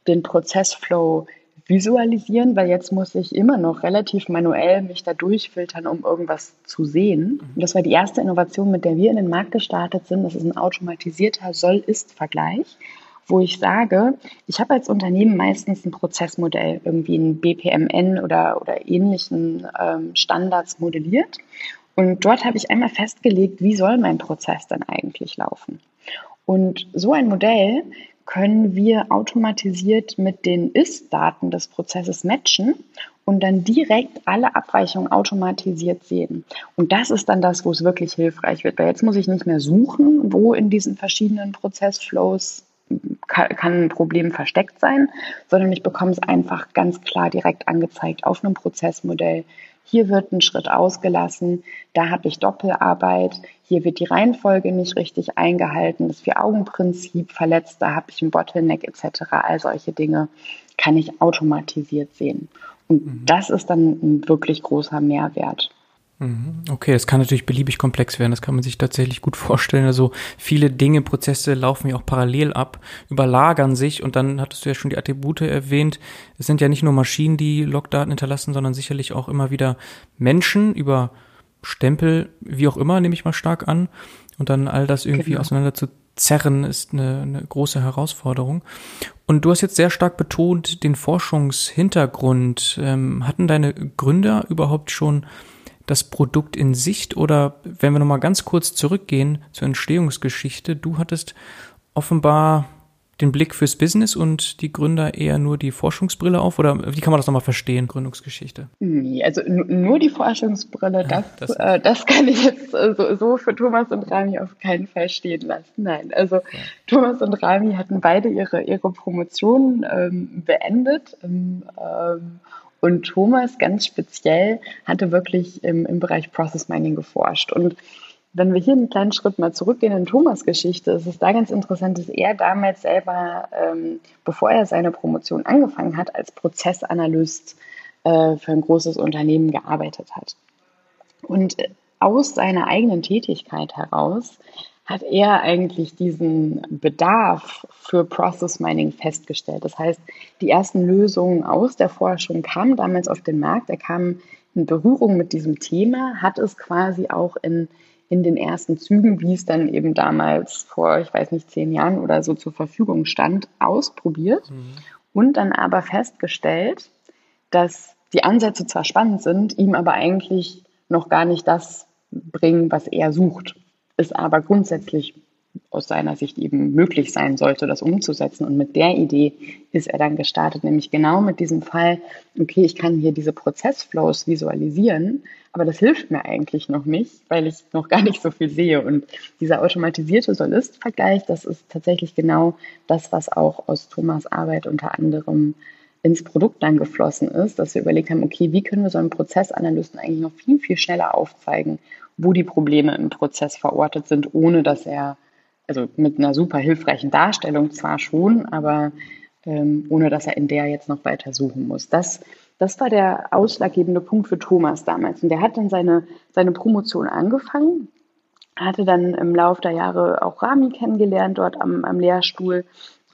den Prozessflow visualisieren, weil jetzt muss ich immer noch relativ manuell mich da durchfiltern, um irgendwas zu sehen. Und das war die erste Innovation, mit der wir in den Markt gestartet sind. Das ist ein automatisierter Soll-Ist-Vergleich, wo ich sage, ich habe als Unternehmen meistens ein Prozessmodell, irgendwie ein BPMN oder, oder ähnlichen ähm, Standards modelliert. Und dort habe ich einmal festgelegt, wie soll mein Prozess dann eigentlich laufen. Und so ein Modell können wir automatisiert mit den Ist-Daten des Prozesses matchen und dann direkt alle Abweichungen automatisiert sehen. Und das ist dann das, wo es wirklich hilfreich wird, weil jetzt muss ich nicht mehr suchen, wo in diesen verschiedenen Prozessflows kann ein Problem versteckt sein, sondern ich bekomme es einfach ganz klar direkt angezeigt auf einem Prozessmodell, hier wird ein Schritt ausgelassen, da habe ich Doppelarbeit, hier wird die Reihenfolge nicht richtig eingehalten, das Vier-Augen-Prinzip verletzt, da habe ich ein Bottleneck etc. All solche Dinge kann ich automatisiert sehen. Und mhm. das ist dann ein wirklich großer Mehrwert. Mhm. Okay, das kann natürlich beliebig komplex werden. Das kann man sich tatsächlich gut vorstellen. Also viele Dinge, Prozesse laufen ja auch parallel ab, überlagern sich und dann hattest du ja schon die Attribute erwähnt. Es sind ja nicht nur Maschinen, die Logdaten hinterlassen, sondern sicherlich auch immer wieder Menschen über Stempel, wie auch immer, nehme ich mal stark an. Und dann all das irgendwie genau. auseinander zu zerren, ist eine, eine große Herausforderung. Und du hast jetzt sehr stark betont den Forschungshintergrund. Ähm, hatten deine Gründer überhaupt schon das Produkt in Sicht oder wenn wir nochmal ganz kurz zurückgehen zur Entstehungsgeschichte, du hattest offenbar den Blick fürs Business und die Gründer eher nur die Forschungsbrille auf? Oder wie kann man das nochmal verstehen, Gründungsgeschichte? Nee, also nur die Forschungsbrille, das, das, äh, das kann ich jetzt äh, so, so, für Thomas und Rami auf keinen Fall stehen lassen. Nein, also ja. Thomas und Rami hatten beide ihre, ihre Promotion ähm, beendet. Ähm, ähm, Und Thomas ganz speziell hatte wirklich im, im Bereich Process Mining geforscht. Und wenn wir hier einen kleinen Schritt mal zurückgehen in Thomas Geschichte, ist es da ganz interessant, dass er damals selber, ähm, bevor er seine Promotion angefangen hat, als Prozessanalyst äh, für ein großes Unternehmen gearbeitet hat. Und aus seiner eigenen Tätigkeit heraus hat er eigentlich diesen Bedarf für Process Mining festgestellt. Das heißt, die ersten Lösungen aus der Forschung kamen damals auf den Markt. Er kam in Berührung mit diesem Thema, hat es quasi auch in, in den ersten Zügen, wie es dann eben damals vor, ich weiß nicht, zehn Jahren oder so zur Verfügung stand, ausprobiert mhm. und dann aber festgestellt, dass die Ansätze zwar spannend sind, ihm aber eigentlich noch gar nicht das bringen, was er sucht. Es aber grundsätzlich aus seiner Sicht eben möglich sein sollte, das umzusetzen. Und mit der Idee ist er dann gestartet, nämlich genau mit diesem Fall, okay, ich kann hier diese Prozessflows visualisieren, aber das hilft mir eigentlich noch nicht, weil ich noch gar nicht so viel sehe. Und dieser automatisierte Solist-Vergleich, das ist tatsächlich genau das, was auch aus Thomas Arbeit unter anderem ins Produkt dann geflossen ist, dass wir überlegt haben, okay, wie können wir so einen Prozessanalysten eigentlich noch viel, viel schneller aufzeigen, wo die Probleme im Prozess verortet sind, ohne dass er, also mit einer super hilfreichen Darstellung zwar schon, aber ähm, ohne dass er in der jetzt noch weiter suchen muss. Das, das war der ausschlaggebende Punkt für Thomas damals. Und der hat dann seine, seine Promotion angefangen, hatte dann im Laufe der Jahre auch Rami kennengelernt dort am, am Lehrstuhl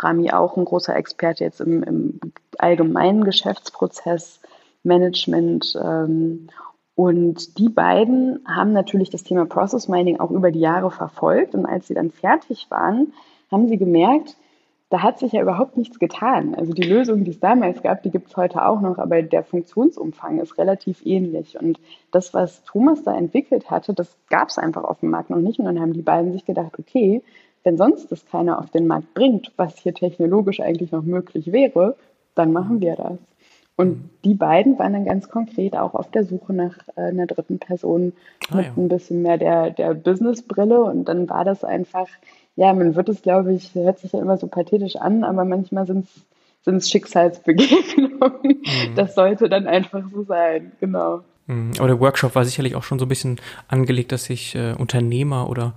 Rami auch ein großer Experte jetzt im, im allgemeinen Geschäftsprozess, Management. Ähm, und die beiden haben natürlich das Thema Process Mining auch über die Jahre verfolgt. Und als sie dann fertig waren, haben sie gemerkt, da hat sich ja überhaupt nichts getan. Also die Lösung, die es damals gab, die gibt es heute auch noch, aber der Funktionsumfang ist relativ ähnlich. Und das, was Thomas da entwickelt hatte, das gab es einfach auf dem Markt noch nicht. Und dann haben die beiden sich gedacht, okay, wenn sonst das keiner auf den Markt bringt, was hier technologisch eigentlich noch möglich wäre, dann machen wir das. Und mhm. die beiden waren dann ganz konkret auch auf der Suche nach äh, einer dritten Person ah, mit ja. ein bisschen mehr der, der Businessbrille. Und dann war das einfach, ja, man wird es, glaube ich, hört sich ja immer so pathetisch an, aber manchmal sind es sind es Schicksalsbegegnungen. Mhm. Das sollte dann einfach so sein, genau. Mhm. Aber der Workshop war sicherlich auch schon so ein bisschen angelegt, dass sich äh, Unternehmer oder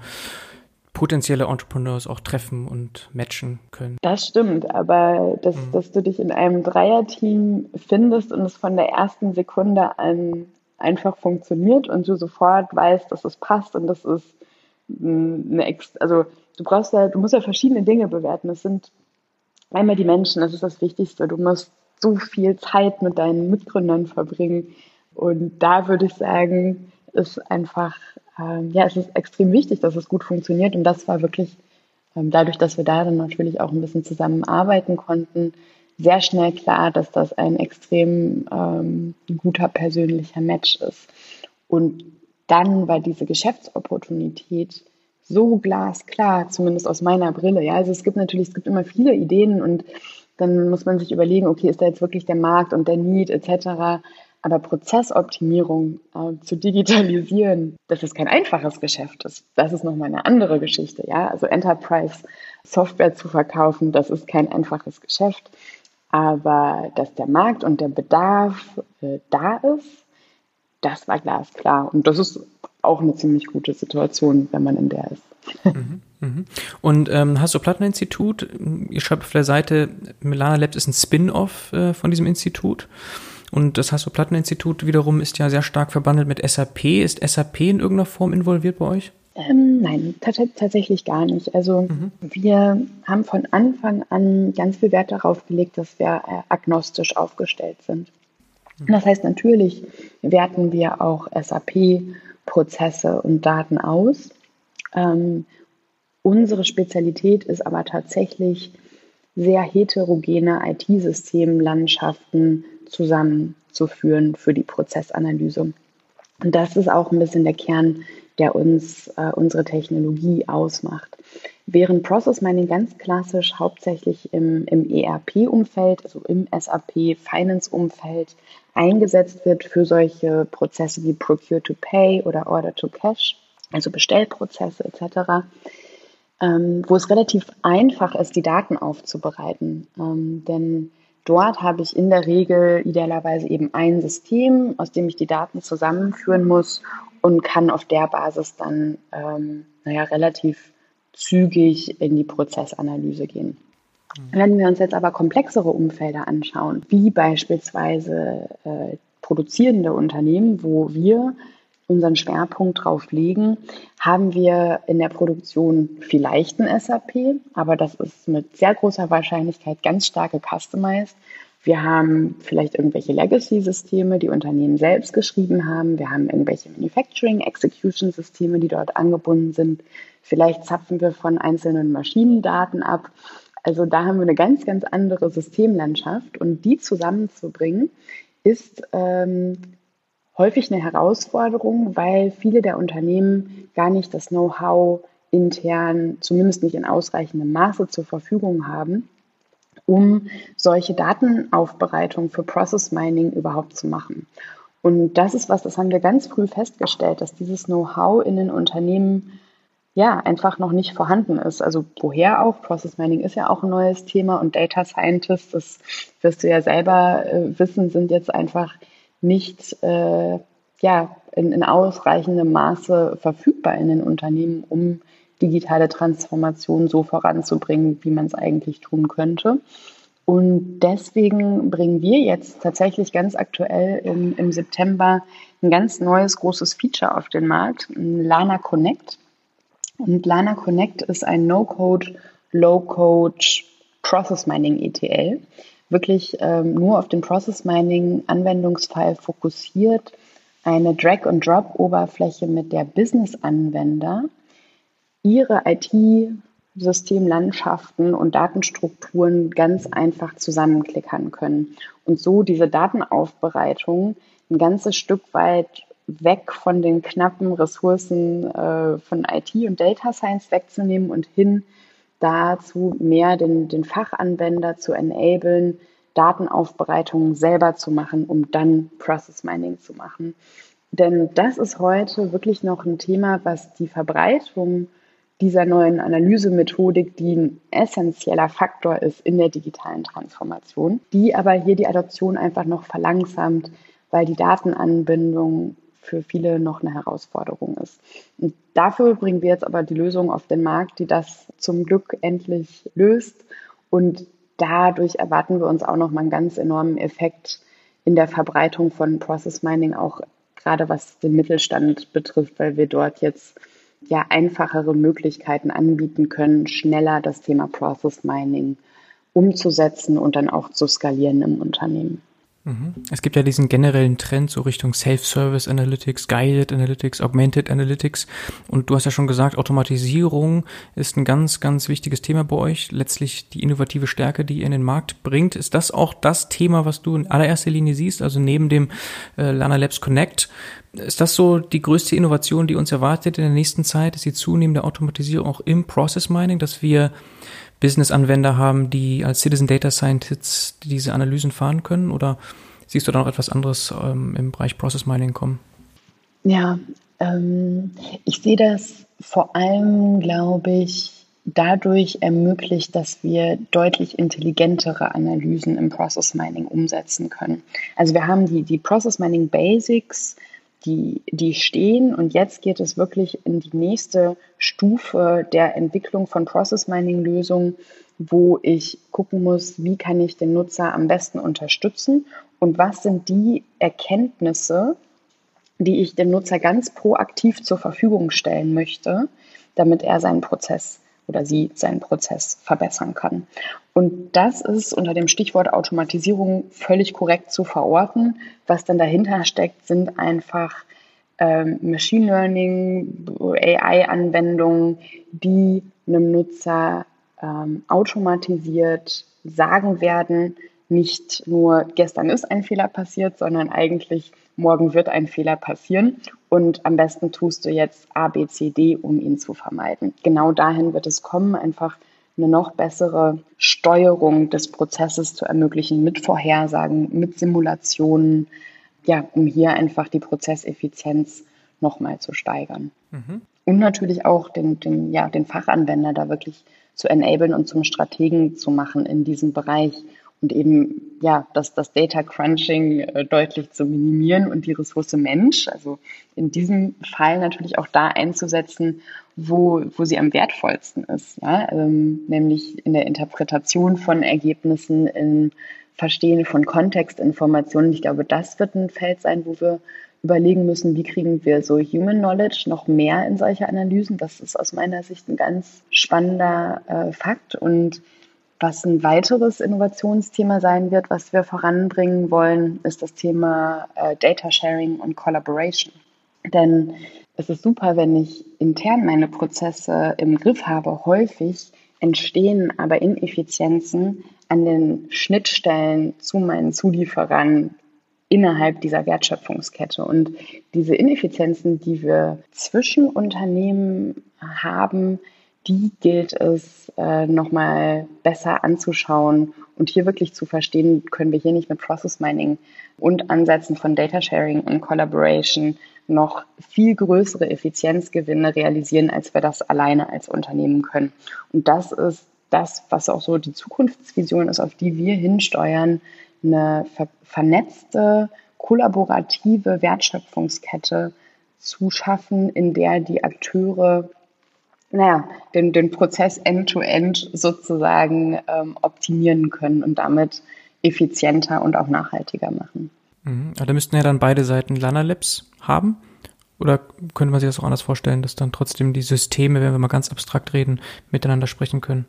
potenzielle Entrepreneurs auch treffen und matchen können. Das stimmt, aber dass, mhm. dass du dich in einem Dreierteam findest und es von der ersten Sekunde an einfach funktioniert und du sofort weißt, dass es passt und das ist eine Ex also du brauchst ja, du musst ja verschiedene Dinge bewerten. Es sind einmal die Menschen, das ist das Wichtigste. Du musst so viel Zeit mit deinen Mitgründern verbringen. Und da würde ich sagen, ist einfach ähm, ja, es ist extrem wichtig, dass es gut funktioniert. Und das war wirklich ähm, dadurch, dass wir da dann natürlich auch ein bisschen zusammenarbeiten konnten, sehr schnell klar, dass das ein extrem ähm, guter persönlicher Match ist. Und dann war diese Geschäftsopportunität so glasklar, zumindest aus meiner Brille. Ja, also es gibt natürlich, es gibt immer viele Ideen und dann muss man sich überlegen, okay, ist da jetzt wirklich der Markt und der Need etc. Aber Prozessoptimierung äh, zu digitalisieren, das ist kein einfaches Geschäft. Das, das ist nochmal eine andere Geschichte. Ja? Also Enterprise-Software zu verkaufen, das ist kein einfaches Geschäft. Aber dass der Markt und der Bedarf äh, da ist, das war glasklar. Und das ist auch eine ziemlich gute Situation, wenn man in der ist. Mhm, mhm. Und ähm, hast du Platten-Institut? Ihr schreibt auf der Seite, Milana Labs ist ein Spin-off äh, von diesem Institut. Und das Hasso-Platten-Institut wiederum ist ja sehr stark verbandelt mit SAP. Ist SAP in irgendeiner Form involviert bei euch? Ähm, nein, tatsächlich gar nicht. Also mhm. wir haben von Anfang an ganz viel Wert darauf gelegt, dass wir äh, agnostisch aufgestellt sind. Mhm. Das heißt, natürlich werten wir auch SAP-Prozesse und Daten aus. Ähm, unsere Spezialität ist aber tatsächlich sehr heterogene IT-Systemlandschaften zusammenzuführen für die Prozessanalyse. Und das ist auch ein bisschen der Kern, der uns äh, unsere Technologie ausmacht. Während Process Mining ganz klassisch hauptsächlich im, im ERP-Umfeld, also im SAP-Finance-Umfeld eingesetzt wird für solche Prozesse wie Procure to Pay oder Order to Cash, also Bestellprozesse etc., ähm, wo es relativ einfach ist, die Daten aufzubereiten. Ähm, denn dort habe ich in der Regel idealerweise eben ein System, aus dem ich die Daten zusammenführen muss und kann auf der Basis dann ähm, naja, relativ zügig in die Prozessanalyse gehen. Mhm. Wenn wir uns jetzt aber komplexere Umfelder anschauen, wie beispielsweise äh, produzierende Unternehmen, wo wir unseren Schwerpunkt drauf legen, haben wir in der Produktion vielleicht ein SAP, aber das ist mit sehr großer Wahrscheinlichkeit ganz stark gecustomized. Wir haben vielleicht irgendwelche Legacy-Systeme, die Unternehmen selbst geschrieben haben. Wir haben irgendwelche Manufacturing-Execution-Systeme, die dort angebunden sind. Vielleicht zapfen wir von einzelnen Maschinendaten ab. Also da haben wir eine ganz, ganz andere Systemlandschaft und die zusammenzubringen ist ähm, häufig eine Herausforderung, weil viele der Unternehmen gar nicht das Know-how intern, zumindest nicht in ausreichendem Maße zur Verfügung haben, um solche Datenaufbereitung für Process Mining überhaupt zu machen. Und das ist was, das haben wir ganz früh festgestellt, dass dieses Know-how in den Unternehmen ja einfach noch nicht vorhanden ist. Also woher auch? Process Mining ist ja auch ein neues Thema und Data Scientists, das wirst du ja selber äh, wissen, sind jetzt einfach nicht äh, ja, in, in ausreichendem Maße verfügbar in den Unternehmen, um digitale Transformation so voranzubringen, wie man es eigentlich tun könnte. Und deswegen bringen wir jetzt tatsächlich ganz aktuell im, im September ein ganz neues großes Feature auf den Markt, Lana Connect. Und Lana Connect ist ein No-Code, Low-Code Process Mining ETL wirklich ähm, nur auf den Process Mining Anwendungsfall fokussiert, eine Drag-and-Drop-Oberfläche, mit der Business-Anwender ihre IT-Systemlandschaften und Datenstrukturen ganz einfach zusammenklickern können und so diese Datenaufbereitung ein ganzes Stück weit weg von den knappen Ressourcen äh, von IT und Data Science wegzunehmen und hin dazu, mehr den, den Fachanwender zu enablen, Datenaufbereitung selber zu machen, um dann Process Mining zu machen. Denn das ist heute wirklich noch ein Thema, was die Verbreitung dieser neuen Analysemethodik, die ein essentieller Faktor ist in der digitalen Transformation, die aber hier die Adoption einfach noch verlangsamt, weil die Datenanbindung für viele noch eine Herausforderung ist. Und dafür bringen wir jetzt aber die Lösung auf den Markt, die das zum Glück endlich löst. Und dadurch erwarten wir uns auch noch mal einen ganz enormen Effekt in der Verbreitung von Process Mining, auch gerade was den Mittelstand betrifft, weil wir dort jetzt ja einfachere Möglichkeiten anbieten können, schneller das Thema Process Mining umzusetzen und dann auch zu skalieren im Unternehmen. Mhm. Es gibt ja diesen generellen Trend so Richtung Self-Service Analytics, Guided Analytics, Augmented Analytics. Und du hast ja schon gesagt, Automatisierung ist ein ganz, ganz wichtiges Thema bei euch. Letztlich die innovative Stärke, die ihr in den Markt bringt. Ist das auch das Thema, was du in allererster Linie siehst? Also neben dem äh, Lana Labs Connect. Ist das so die größte Innovation, die uns erwartet in der nächsten Zeit? Ist die zunehmende Automatisierung auch im Process Mining, dass wir Business-Anwender haben, die als Citizen Data Scientists diese Analysen fahren können? Oder siehst du da noch etwas anderes ähm, im Bereich Process Mining kommen? Ja, ähm, ich sehe das vor allem, glaube ich, dadurch ermöglicht, dass wir deutlich intelligentere Analysen im Process Mining umsetzen können. Also wir haben die, die Process Mining Basics, die, die stehen. Und jetzt geht es wirklich in die nächste Stufe der Entwicklung von Process Mining Lösungen, wo ich gucken muss, wie kann ich den Nutzer am besten unterstützen und was sind die Erkenntnisse, die ich dem Nutzer ganz proaktiv zur Verfügung stellen möchte, damit er seinen Prozess oder sie seinen Prozess verbessern kann. Und das ist unter dem Stichwort Automatisierung völlig korrekt zu verorten. Was dann dahinter steckt, sind einfach ähm, Machine Learning, AI-Anwendungen, die einem Nutzer ähm, automatisiert sagen werden, nicht nur gestern ist ein Fehler passiert, sondern eigentlich morgen wird ein Fehler passieren und am besten tust du jetzt A, B, C, D, um ihn zu vermeiden. Genau dahin wird es kommen, einfach eine noch bessere Steuerung des Prozesses zu ermöglichen mit Vorhersagen, mit Simulationen, ja, um hier einfach die Prozesseffizienz nochmal zu steigern. Mhm. Und natürlich auch den, den, ja, den Fachanwender da wirklich zu enablen und zum Strategen zu machen in diesem Bereich, und eben ja, das, das Data Crunching äh, deutlich zu minimieren und die Ressource Mensch, also in diesem Fall natürlich auch da einzusetzen, wo, wo sie am wertvollsten ist, ja, ähm, nämlich in der Interpretation von Ergebnissen, im Verstehen von Kontextinformationen. Ich glaube, das wird ein Feld sein, wo wir überlegen müssen, wie kriegen wir so Human Knowledge noch mehr in solche Analysen. Das ist aus meiner Sicht ein ganz spannender äh, Fakt und was ein weiteres Innovationsthema sein wird, was wir voranbringen wollen, ist das Thema äh, Data Sharing und Collaboration. Denn es ist super, wenn ich intern meine Prozesse im Griff habe. Häufig entstehen aber Ineffizienzen an den Schnittstellen zu meinen Zulieferern innerhalb dieser Wertschöpfungskette. Und diese Ineffizienzen, die wir zwischen Unternehmen haben, die gilt es äh, nochmal besser anzuschauen und hier wirklich zu verstehen, können wir hier nicht mit Process Mining und Ansätzen von Data Sharing und Collaboration noch viel größere Effizienzgewinne realisieren, als wir das alleine als Unternehmen können. Und das ist das, was auch so die Zukunftsvision ist, auf die wir hinsteuern, eine ver vernetzte, kollaborative Wertschöpfungskette zu schaffen, in der die Akteure naja, den, den Prozess end-to-end -end sozusagen ähm, optimieren können und damit effizienter und auch nachhaltiger machen. Mhm. da müssten ja dann beide Seiten Lana Labs haben. Oder könnte man sich das auch anders vorstellen, dass dann trotzdem die Systeme, wenn wir mal ganz abstrakt reden, miteinander sprechen können?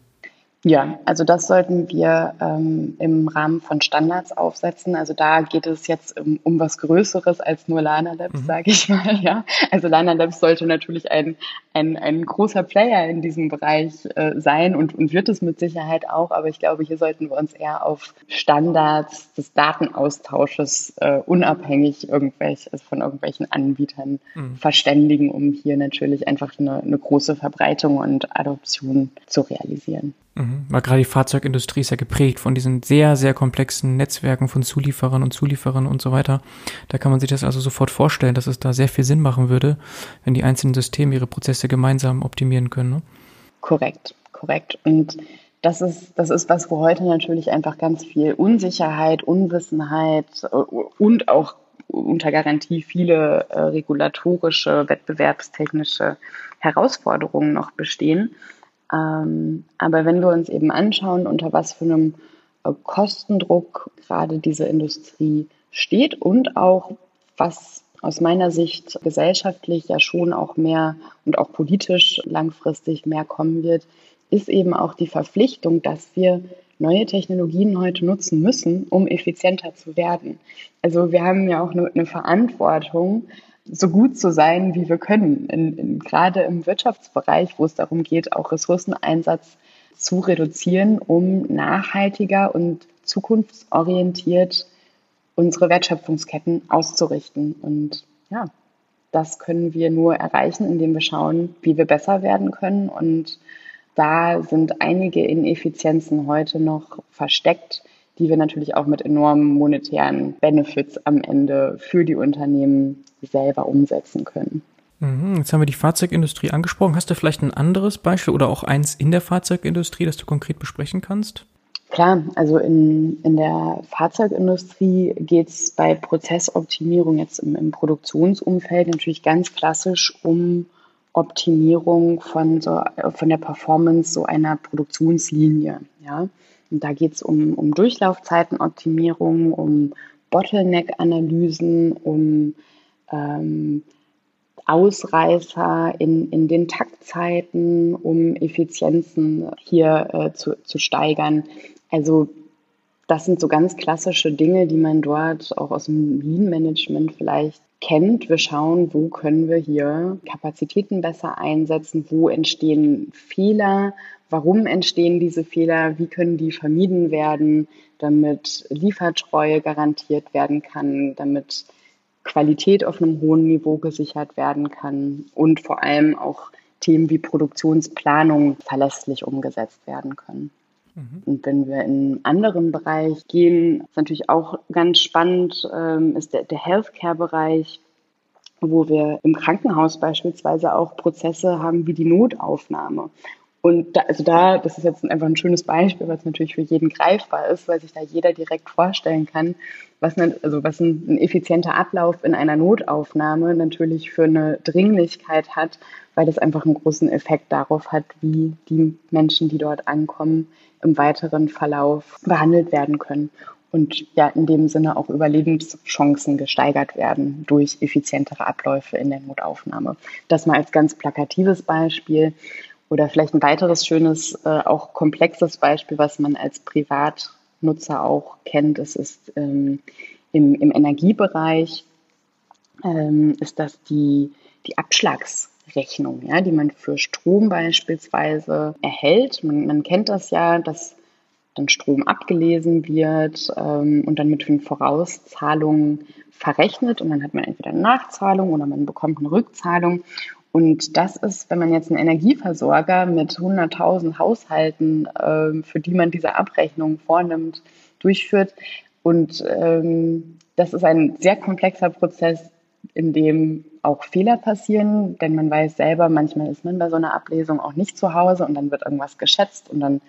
Ja, also das sollten wir ähm, im Rahmen von Standards aufsetzen. Also da geht es jetzt um, um was Größeres als nur Lana Labs, mhm. sage ich mal. Ja, also Lana Labs sollte natürlich ein, ein, ein großer Player in diesem Bereich äh, sein und, und wird es mit Sicherheit auch. Aber ich glaube, hier sollten wir uns eher auf Standards des Datenaustausches äh, unabhängig irgendwelch, also von irgendwelchen Anbietern mhm. verständigen, um hier natürlich einfach eine, eine große Verbreitung und Adoption zu realisieren. Mhm. Weil gerade die Fahrzeugindustrie ist ja geprägt von diesen sehr, sehr komplexen Netzwerken von Zulieferern und Zulieferern und so weiter. Da kann man sich das also sofort vorstellen, dass es da sehr viel Sinn machen würde, wenn die einzelnen Systeme ihre Prozesse gemeinsam optimieren können. Ne? Korrekt, korrekt. Und das ist, das ist was, wo heute natürlich einfach ganz viel Unsicherheit, Unwissenheit äh, und auch unter Garantie viele äh, regulatorische, wettbewerbstechnische Herausforderungen noch bestehen. Ähm, aber wenn wir uns eben anschauen, unter was für einem äh, Kostendruck gerade diese Industrie steht und auch was aus meiner Sicht gesellschaftlich ja schon auch mehr und auch politisch langfristig mehr kommen wird, ist eben auch die Verpflichtung, dass wir neue Technologien heute nutzen müssen, um effizienter zu werden. Also wir haben ja auch eine, eine Verantwortung, so gut zu sein, wie wir können. In, in, gerade im Wirtschaftsbereich, wo es darum geht, auch Ressourceneinsatz zu reduzieren, um nachhaltiger und zukunftsorientiert unsere Wertschöpfungsketten auszurichten. Und ja, das können wir nur erreichen, indem wir schauen, wie wir besser werden können. Und da sind einige Ineffizienzen heute noch versteckt, die wir natürlich auch mit enormen monetären Benefits am Ende für die Unternehmen selber umsetzen können. Mhm, jetzt haben wir die Fahrzeugindustrie angesprochen. Hast du vielleicht ein anderes Beispiel oder auch eins in der Fahrzeugindustrie, das du konkret besprechen kannst? Klar, also in, in der Fahrzeugindustrie geht es bei Prozessoptimierung jetzt im, im, Produktionsumfeld natürlich ganz klassisch um Optimierung von, so, von der Performance so einer Produktionslinie. Ja? Und da geht es um, um Durchlaufzeitenoptimierung, um Bottleneck-Analysen, um ähm, Ausreißer in, in den Taktzeiten, um Effizienzen hier äh, zu, zu steigern. Also das sind so ganz klassische Dinge, die man dort auch aus dem Lean-Management vielleicht kennt. Wir schauen, wo können wir hier Kapazitäten besser einsetzen, wo entstehen Fehler, warum entstehen diese Fehler, wie können die vermieden werden, damit Liefertreue garantiert werden kann, damit Qualität auf einem hohen Niveau gesichert werden kann und vor allem auch Themen wie Produktionsplanung verlässlich umgesetzt werden können. Mhm. Und wenn wir in einen anderen Bereich gehen, ist natürlich auch ganz spannend, ähm, ist der, der Healthcare-Bereich, wo wir im Krankenhaus beispielsweise auch Prozesse haben wie die Notaufnahme. Und da, also da, das ist jetzt einfach ein schönes Beispiel, was natürlich für jeden greifbar ist, weil sich da jeder direkt vorstellen kann, was, also was ein, ein effizienter Ablauf in einer Notaufnahme natürlich für eine Dringlichkeit hat, weil das einfach einen großen Effekt darauf hat, wie die Menschen, die dort ankommen, im weiteren Verlauf behandelt werden können und ja in dem Sinne auch Überlebenschancen gesteigert werden durch effizientere Abläufe in der Notaufnahme. Das mal als ganz plakatives Beispiel. Oder vielleicht ein weiteres schönes, äh, auch komplexes Beispiel, was man als Privatnutzer auch kennt, das ist ähm, im, im Energiebereich, ähm, ist das die, die Abschlagsrechnung, ja, die man für Strom beispielsweise erhält. Man, man kennt das ja, dass dann Strom abgelesen wird ähm, und dann mit den Vorauszahlungen verrechnet und dann hat man entweder eine Nachzahlung oder man bekommt eine Rückzahlung und das ist, wenn man jetzt einen Energieversorger mit 100.000 Haushalten, äh, für die man diese Abrechnung vornimmt, durchführt. Und ähm, das ist ein sehr komplexer Prozess, in dem auch Fehler passieren, denn man weiß selber, manchmal ist man bei so einer Ablesung auch nicht zu Hause und dann wird irgendwas geschätzt und dann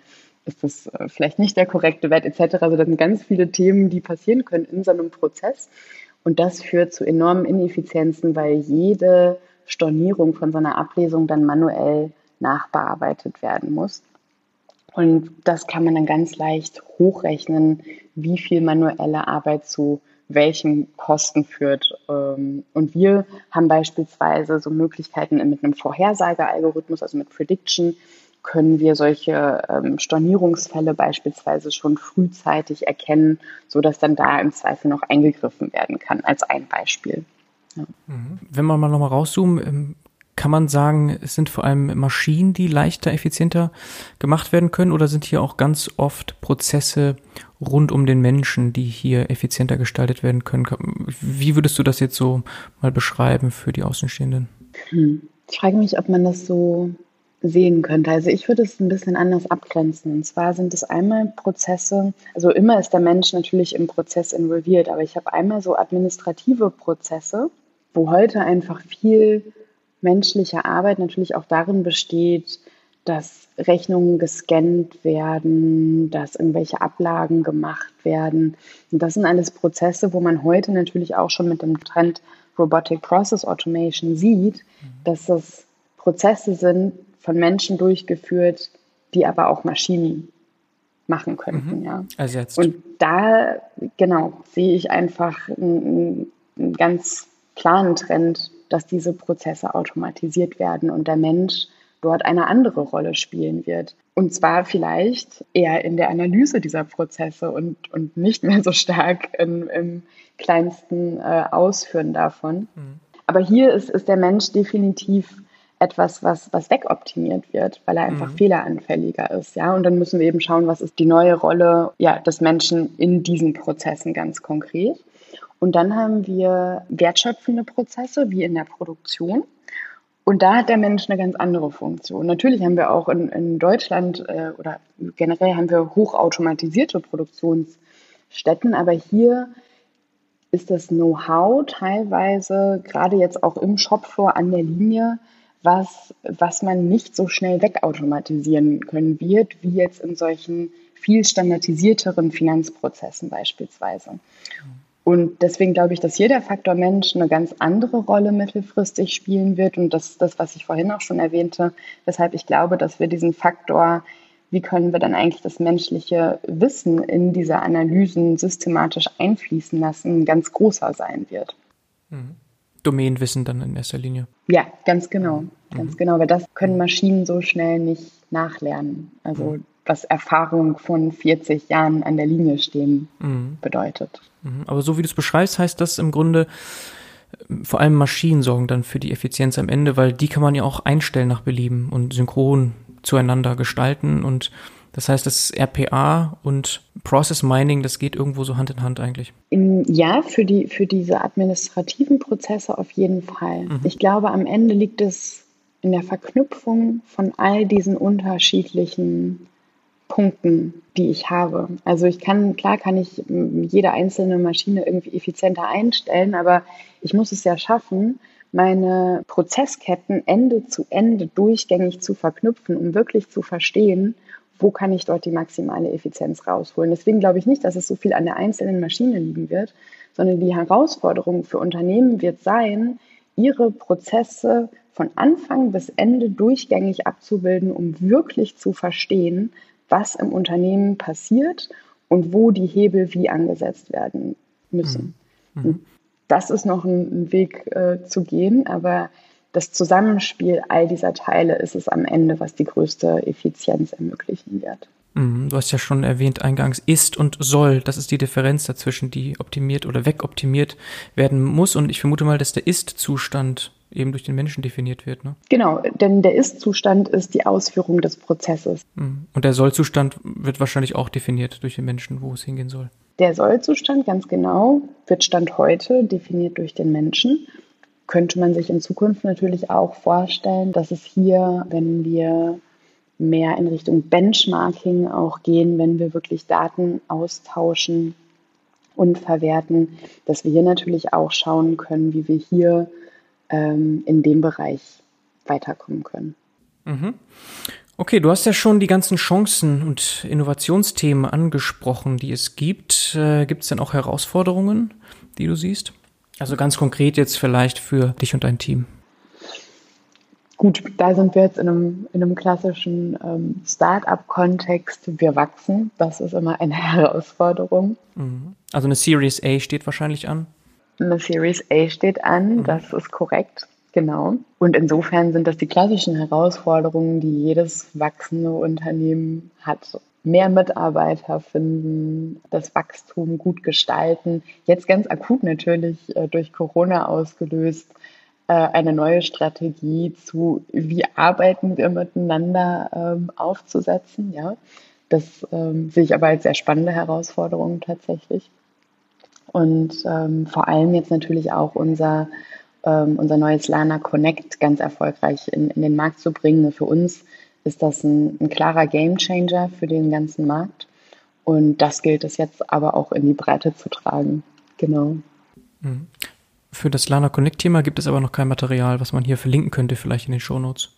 ist das äh, vielleicht nicht der korrekte Wert etc. Also das sind ganz viele Themen, die passieren können in so einem Prozess. Und das führt zu enormen Ineffizienzen, weil jede Stornierung von so einer Ablesung dann manuell nachbearbeitet werden muss. Und das kann man dann ganz leicht hochrechnen, wie viel manuelle Arbeit zu welchen Kosten führt. Ähm, und wir haben beispielsweise so Möglichkeiten mit einem Vorhersagealgorithmus, also mit Prediction, können wir solche ähm, Stornierungsfälle beispielsweise schon frühzeitig erkennen, sodass dann da im Zweifel noch eingegriffen werden kann, als ein Beispiel. Mhm. Wenn man mal nochmal rauszoomt, ähm, kann man sagen, es sind vor allem Maschinen, die leichter, effizienter gemacht werden können oder sind hier auch ganz oft Prozesse rund um den Menschen, die hier effizienter gestaltet werden können? Wie würdest du das jetzt so mal beschreiben für die Außenstehenden? Hm. Ich frage mich, ob man das so sehen könnte. Also ich würde es ein bisschen anders abgrenzen. Und zwar sind es einmal Prozesse, also immer ist der Mensch natürlich im Prozess involviert, aber ich habe einmal so administrative Prozesse, wo heute einfach viel menschliche Arbeit natürlich auch darin besteht, dass Rechnungen gescannt werden, dass irgendwelche Ablagen gemacht werden. Und das sind alles Prozesse, wo man heute natürlich auch schon mit dem Trend Robotic Process Automation sieht, mhm. dass es Prozesse sind, von Menschen durchgeführt, die aber auch Maschinen machen könnten. Mhm. Ja. Ersetzt. Und da, genau, sehe ich einfach einen, einen ganz klaren Trend, dass diese Prozesse automatisiert werden und der Mensch dort eine andere Rolle spielen wird. Und zwar vielleicht eher in der Analyse dieser Prozesse und, und nicht mehr so stark im, im kleinsten äh, Ausführen davon. Mhm. Aber hier ist, ist der Mensch definitiv etwas, was, was wegoptimiert wird, weil er einfach mhm. fehleranfälliger ist. Ja, und dann müssen wir eben schauen, was ist die neue Rolle ja, des Menschen in diesen Prozessen ganz konkret. Und dann haben wir wertschöpfende Prozesse wie in der Produktion. Und da hat der Mensch eine ganz andere Funktion. Natürlich haben wir auch in, in Deutschland äh, oder generell haben wir hochautomatisierte Produktionsstätten, aber hier ist das Know-how teilweise gerade jetzt auch im Shopfloor an der Linie was, was man nicht so schnell wegautomatisieren können wird, wie jetzt in solchen viel standardisierteren Finanzprozessen beispielsweise. Und deswegen glaube ich, dass hier der Faktor Mensch eine ganz andere Rolle mittelfristig spielen wird. Und das ist das, was ich vorhin auch schon erwähnte, weshalb ich glaube, dass wir diesen Faktor, wie können wir dann eigentlich das menschliche Wissen in diese Analysen systematisch einfließen lassen, ganz großer sein wird. Mhm. Domänenwissen dann in erster Linie. Ja, ganz genau. Ganz mhm. genau, weil das können Maschinen so schnell nicht nachlernen. Also mhm. Was Erfahrung von 40 Jahren an der Linie stehen mhm. bedeutet. Mhm. Aber so wie du es beschreibst, heißt das im Grunde, äh, vor allem Maschinen sorgen dann für die Effizienz am Ende, weil die kann man ja auch einstellen nach Belieben und synchron zueinander gestalten und das heißt, das RPA und Process Mining, das geht irgendwo so Hand in Hand eigentlich. Ja, für, die, für diese administrativen Prozesse auf jeden Fall. Mhm. Ich glaube, am Ende liegt es in der Verknüpfung von all diesen unterschiedlichen Punkten, die ich habe. Also ich kann, klar kann ich jede einzelne Maschine irgendwie effizienter einstellen, aber ich muss es ja schaffen, meine Prozessketten Ende zu Ende durchgängig zu verknüpfen, um wirklich zu verstehen, wo kann ich dort die maximale Effizienz rausholen. Deswegen glaube ich nicht, dass es so viel an der einzelnen Maschine liegen wird, sondern die Herausforderung für Unternehmen wird sein, ihre Prozesse von Anfang bis Ende durchgängig abzubilden, um wirklich zu verstehen, was im Unternehmen passiert und wo die Hebel wie angesetzt werden müssen. Mhm. Das ist noch ein, ein Weg äh, zu gehen, aber das Zusammenspiel all dieser Teile ist es am Ende, was die größte Effizienz ermöglichen wird. Mhm, du hast ja schon erwähnt eingangs, ist und soll. Das ist die Differenz dazwischen, die optimiert oder wegoptimiert werden muss. Und ich vermute mal, dass der Ist-Zustand eben durch den Menschen definiert wird. Ne? Genau, denn der Ist-Zustand ist die Ausführung des Prozesses. Mhm. Und der Soll-Zustand wird wahrscheinlich auch definiert durch den Menschen, wo es hingehen soll. Der Soll-Zustand, ganz genau, wird Stand heute definiert durch den Menschen. Könnte man sich in Zukunft natürlich auch vorstellen, dass es hier, wenn wir mehr in Richtung Benchmarking auch gehen, wenn wir wirklich Daten austauschen und verwerten, dass wir hier natürlich auch schauen können, wie wir hier ähm, in dem Bereich weiterkommen können. Mhm. Okay, du hast ja schon die ganzen Chancen und Innovationsthemen angesprochen, die es gibt. Äh, gibt es denn auch Herausforderungen, die du siehst? Also ganz konkret jetzt vielleicht für dich und dein Team. Gut, da sind wir jetzt in einem, in einem klassischen ähm, Start-up-Kontext. Wir wachsen. Das ist immer eine Herausforderung. Mhm. Also eine Series A steht wahrscheinlich an? Eine Series A steht an, mhm. das ist korrekt. Genau. Und insofern sind das die klassischen Herausforderungen, die jedes wachsende Unternehmen hat. Mehr Mitarbeiter finden, das Wachstum gut gestalten. Jetzt ganz akut natürlich äh, durch Corona ausgelöst, äh, eine neue Strategie zu, wie arbeiten wir miteinander ähm, aufzusetzen. Ja, das ähm, sehe ich aber als sehr spannende Herausforderung tatsächlich. Und ähm, vor allem jetzt natürlich auch unser, ähm, unser neues Lana Connect ganz erfolgreich in, in den Markt zu bringen. Für uns ist das ein, ein klarer Gamechanger für den ganzen Markt. Und das gilt es jetzt aber auch in die Breite zu tragen. Genau. Mhm. Für das Lana Connect-Thema gibt es aber noch kein Material, was man hier verlinken könnte, vielleicht in den Shownotes.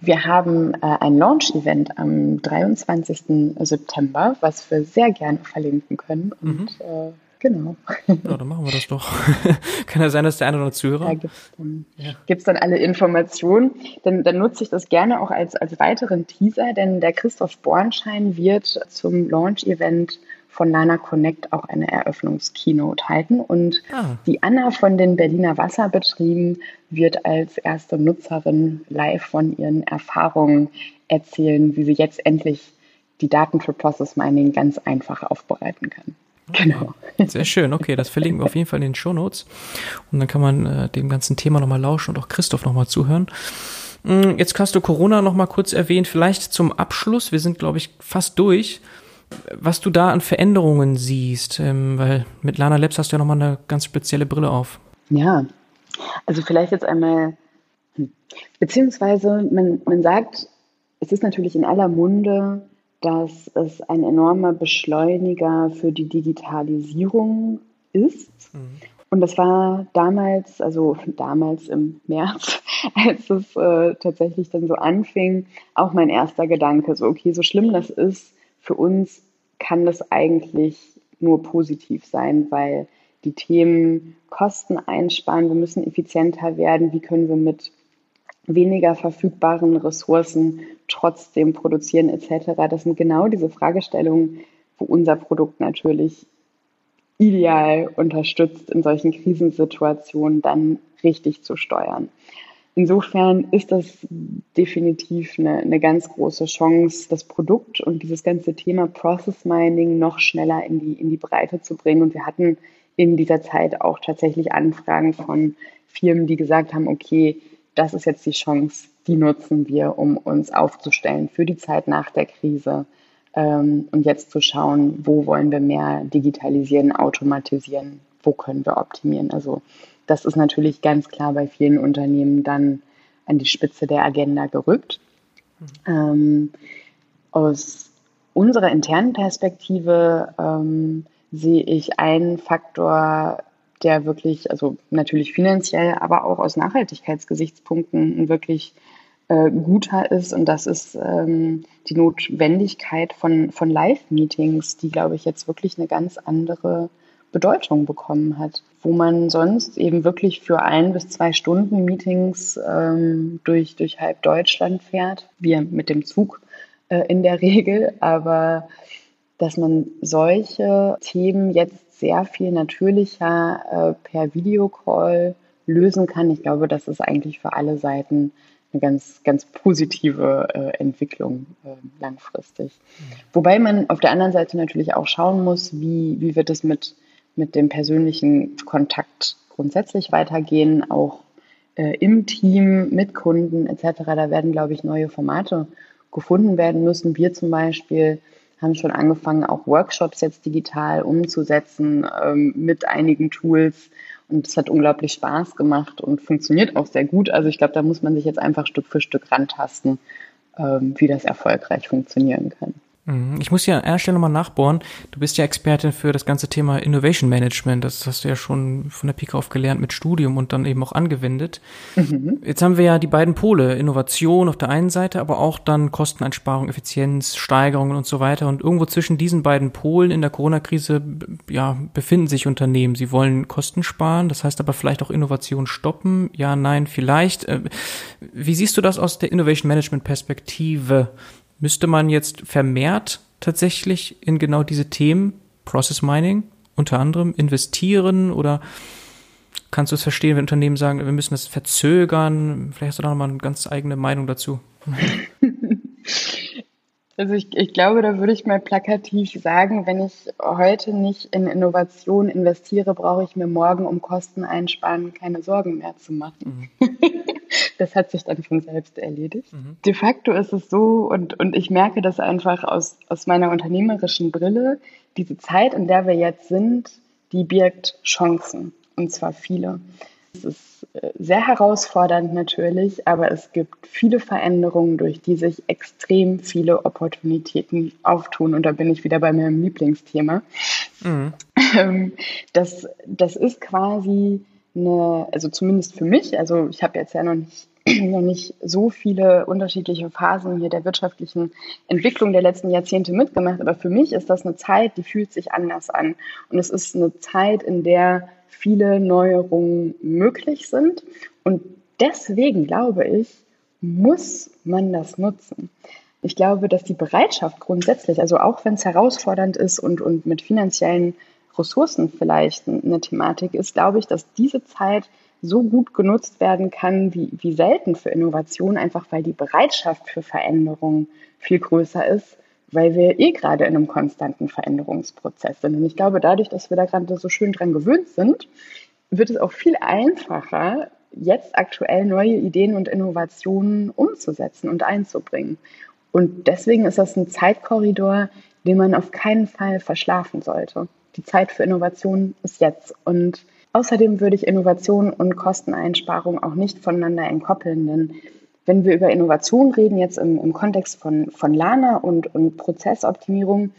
Wir haben äh, ein Launch-Event am 23. September, was wir sehr gerne verlinken können. Und mhm. äh, genau. Ja, dann machen wir das doch. Kann ja sein, dass der eine oder andere Zuhörer. Da gibt es dann, ja. dann alle Informationen. Dann, dann nutze ich das gerne auch als, als weiteren Teaser, denn der Christoph Bornschein wird zum Launch-Event von Lana Connect auch eine Eröffnungskeynote halten. Und ah. die Anna von den Berliner Wasserbetrieben wird als erste Nutzerin live von ihren Erfahrungen erzählen, wie sie jetzt endlich die Daten für Process Mining ganz einfach aufbereiten kann. Genau. Sehr schön, okay, das verlinken wir auf jeden Fall in den Show Notes. Und dann kann man äh, dem ganzen Thema nochmal lauschen und auch Christoph nochmal zuhören. Mm, jetzt hast du Corona nochmal kurz erwähnt, vielleicht zum Abschluss. Wir sind, glaube ich, fast durch was du da an Veränderungen siehst, ähm, weil mit Lana Labs hast du ja nochmal eine ganz spezielle Brille auf. Ja, also vielleicht jetzt einmal, hm, beziehungsweise man, man sagt, es ist natürlich in aller Munde, dass es ein enormer Beschleuniger für die Digitalisierung ist. Mhm. Und das war damals, also damals im März, als es äh, tatsächlich dann so anfing, auch mein erster Gedanke, so okay, so schlimm das ist, für uns kann das eigentlich nur positiv sein, weil die Themen Kosten einsparen, wir müssen effizienter werden, wie können wir mit weniger verfügbaren Ressourcen trotzdem produzieren etc. Das sind genau diese Fragestellungen, wo unser Produkt natürlich ideal unterstützt, in solchen Krisensituationen dann richtig zu steuern. Insofern ist das definitiv eine, eine, ganz große Chance, das Produkt und dieses ganze Thema Process Mining noch schneller in die, in die Breite zu bringen. Und wir hatten in dieser Zeit auch tatsächlich Anfragen von Firmen, die gesagt haben, okay, das ist jetzt die Chance, die nutzen wir, um uns aufzustellen für die Zeit nach der Krise ähm, und jetzt zu schauen, wo wollen wir mehr digitalisieren, automatisieren, wo können wir optimieren. Also das ist natürlich ganz klar bei vielen Unternehmen dann an die Spitze der Agenda gerückt. Ähm, aus unserer internen Perspektive ähm, sehe ich einen Faktor der wirklich, also natürlich finanziell, aber auch aus Nachhaltigkeitsgesichtspunkten ein wirklich äh, guter ist. Und das ist ähm, die Notwendigkeit von, von Live-Meetings, die, glaube ich, jetzt wirklich eine ganz andere Bedeutung bekommen hat, wo man sonst eben wirklich für ein bis zwei Stunden Meetings ähm, durch, durch halb Deutschland fährt, wir mit dem Zug äh, in der Regel, aber dass man solche Themen jetzt sehr viel natürlicher äh, per Videocall lösen kann. Ich glaube, das ist eigentlich für alle Seiten eine ganz, ganz positive äh, Entwicklung äh, langfristig. Mhm. Wobei man auf der anderen Seite natürlich auch schauen muss, wie, wie wird es mit mit dem persönlichen Kontakt grundsätzlich weitergehen, auch äh, im Team, mit Kunden etc. Da werden, glaube ich, neue Formate gefunden werden müssen. Wir zum Beispiel haben schon angefangen, auch Workshops jetzt digital umzusetzen ähm, mit einigen Tools. Und es hat unglaublich Spaß gemacht und funktioniert auch sehr gut. Also ich glaube, da muss man sich jetzt einfach Stück für Stück rantasten, ähm, wie das erfolgreich funktionieren kann. Mhm. Ich muss ja an einer Stelle nochmal nachbohren. Du bist ja Expertin für das ganze Thema Innovation Management. Das hast du ja schon von der Pike auf gelernt mit Studium und dann eben auch angewendet. Mhm. Jetzt haben wir ja die beiden Pole. Innovation auf der einen Seite, aber auch dann Kosteneinsparung, Effizienz, Steigerungen und so weiter. Und irgendwo zwischen diesen beiden Polen in der Corona-Krise, ja, befinden sich Unternehmen. Sie wollen Kosten sparen. Das heißt aber vielleicht auch Innovation stoppen. Ja, nein, vielleicht. Äh, wie siehst du das aus der Innovation Management Perspektive? Müsste man jetzt vermehrt tatsächlich in genau diese Themen, Process Mining unter anderem, investieren oder kannst du es verstehen, wenn Unternehmen sagen, wir müssen das verzögern? Vielleicht hast du da nochmal eine ganz eigene Meinung dazu. Also ich, ich glaube, da würde ich mal plakativ sagen, wenn ich heute nicht in Innovation investiere, brauche ich mir morgen um Kosten einsparen keine Sorgen mehr zu machen. Mhm. das hat sich dann von selbst erledigt. Mhm. De facto ist es so, und, und ich merke das einfach aus, aus meiner unternehmerischen Brille, diese Zeit, in der wir jetzt sind, die birgt Chancen, und zwar viele. Es ist äh, sehr herausfordernd natürlich, aber es gibt viele Veränderungen, durch die sich extrem viele Opportunitäten auftun. Und da bin ich wieder bei meinem Lieblingsthema. Mhm. Ähm, das, das ist quasi eine, also zumindest für mich, also ich habe jetzt ja noch nicht, noch nicht so viele unterschiedliche Phasen hier der wirtschaftlichen Entwicklung der letzten Jahrzehnte mitgemacht, aber für mich ist das eine Zeit, die fühlt sich anders an. Und es ist eine Zeit, in der viele Neuerungen möglich sind. Und deswegen glaube ich, muss man das nutzen. Ich glaube, dass die Bereitschaft grundsätzlich, also auch wenn es herausfordernd ist und, und mit finanziellen Ressourcen vielleicht eine Thematik ist, glaube ich, dass diese Zeit so gut genutzt werden kann wie, wie selten für Innovation, einfach weil die Bereitschaft für Veränderung viel größer ist weil wir eh gerade in einem konstanten Veränderungsprozess sind. Und ich glaube, dadurch, dass wir da gerade so schön dran gewöhnt sind, wird es auch viel einfacher, jetzt aktuell neue Ideen und Innovationen umzusetzen und einzubringen. Und deswegen ist das ein Zeitkorridor, den man auf keinen Fall verschlafen sollte. Die Zeit für Innovation ist jetzt. Und außerdem würde ich Innovation und Kosteneinsparung auch nicht voneinander entkoppeln, denn wenn wir über Innovation reden, jetzt im, im Kontext von, von Lana und, und Prozessoptimierung,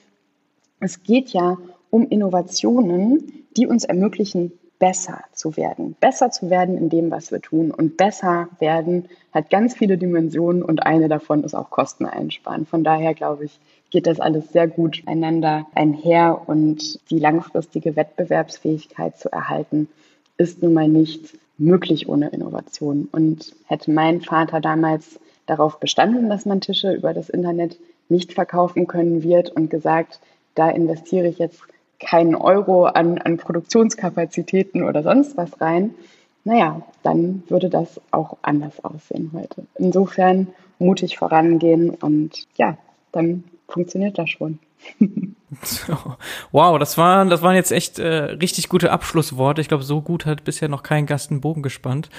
es geht ja um Innovationen, die uns ermöglichen, besser zu werden. Besser zu werden in dem, was wir tun. Und besser werden hat ganz viele Dimensionen und eine davon ist auch Kosten einsparen. Von daher glaube ich, geht das alles sehr gut einander einher und die langfristige Wettbewerbsfähigkeit zu erhalten, ist nun mal nicht möglich ohne Innovation. Und hätte mein Vater damals darauf bestanden, dass man Tische über das Internet nicht verkaufen können wird und gesagt, da investiere ich jetzt keinen Euro an, an Produktionskapazitäten oder sonst was rein, naja, dann würde das auch anders aussehen heute. Insofern mutig vorangehen und ja, dann funktioniert das schon. Wow, das waren, das waren jetzt echt äh, richtig gute Abschlussworte. Ich glaube, so gut hat bisher noch kein Gast einen Bogen gespannt.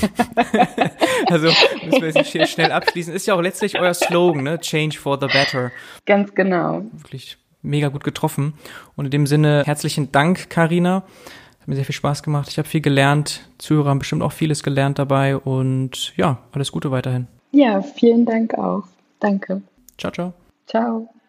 also müssen wir jetzt hier schnell abschließen. Ist ja auch letztlich euer Slogan, ne? Change for the better. Ganz genau. Wirklich mega gut getroffen. Und in dem Sinne herzlichen Dank, Karina. Hat mir sehr viel Spaß gemacht. Ich habe viel gelernt. Zuhörer haben bestimmt auch vieles gelernt dabei. Und ja, alles Gute weiterhin. Ja, vielen Dank auch. Danke. Ciao, ciao. Ciao.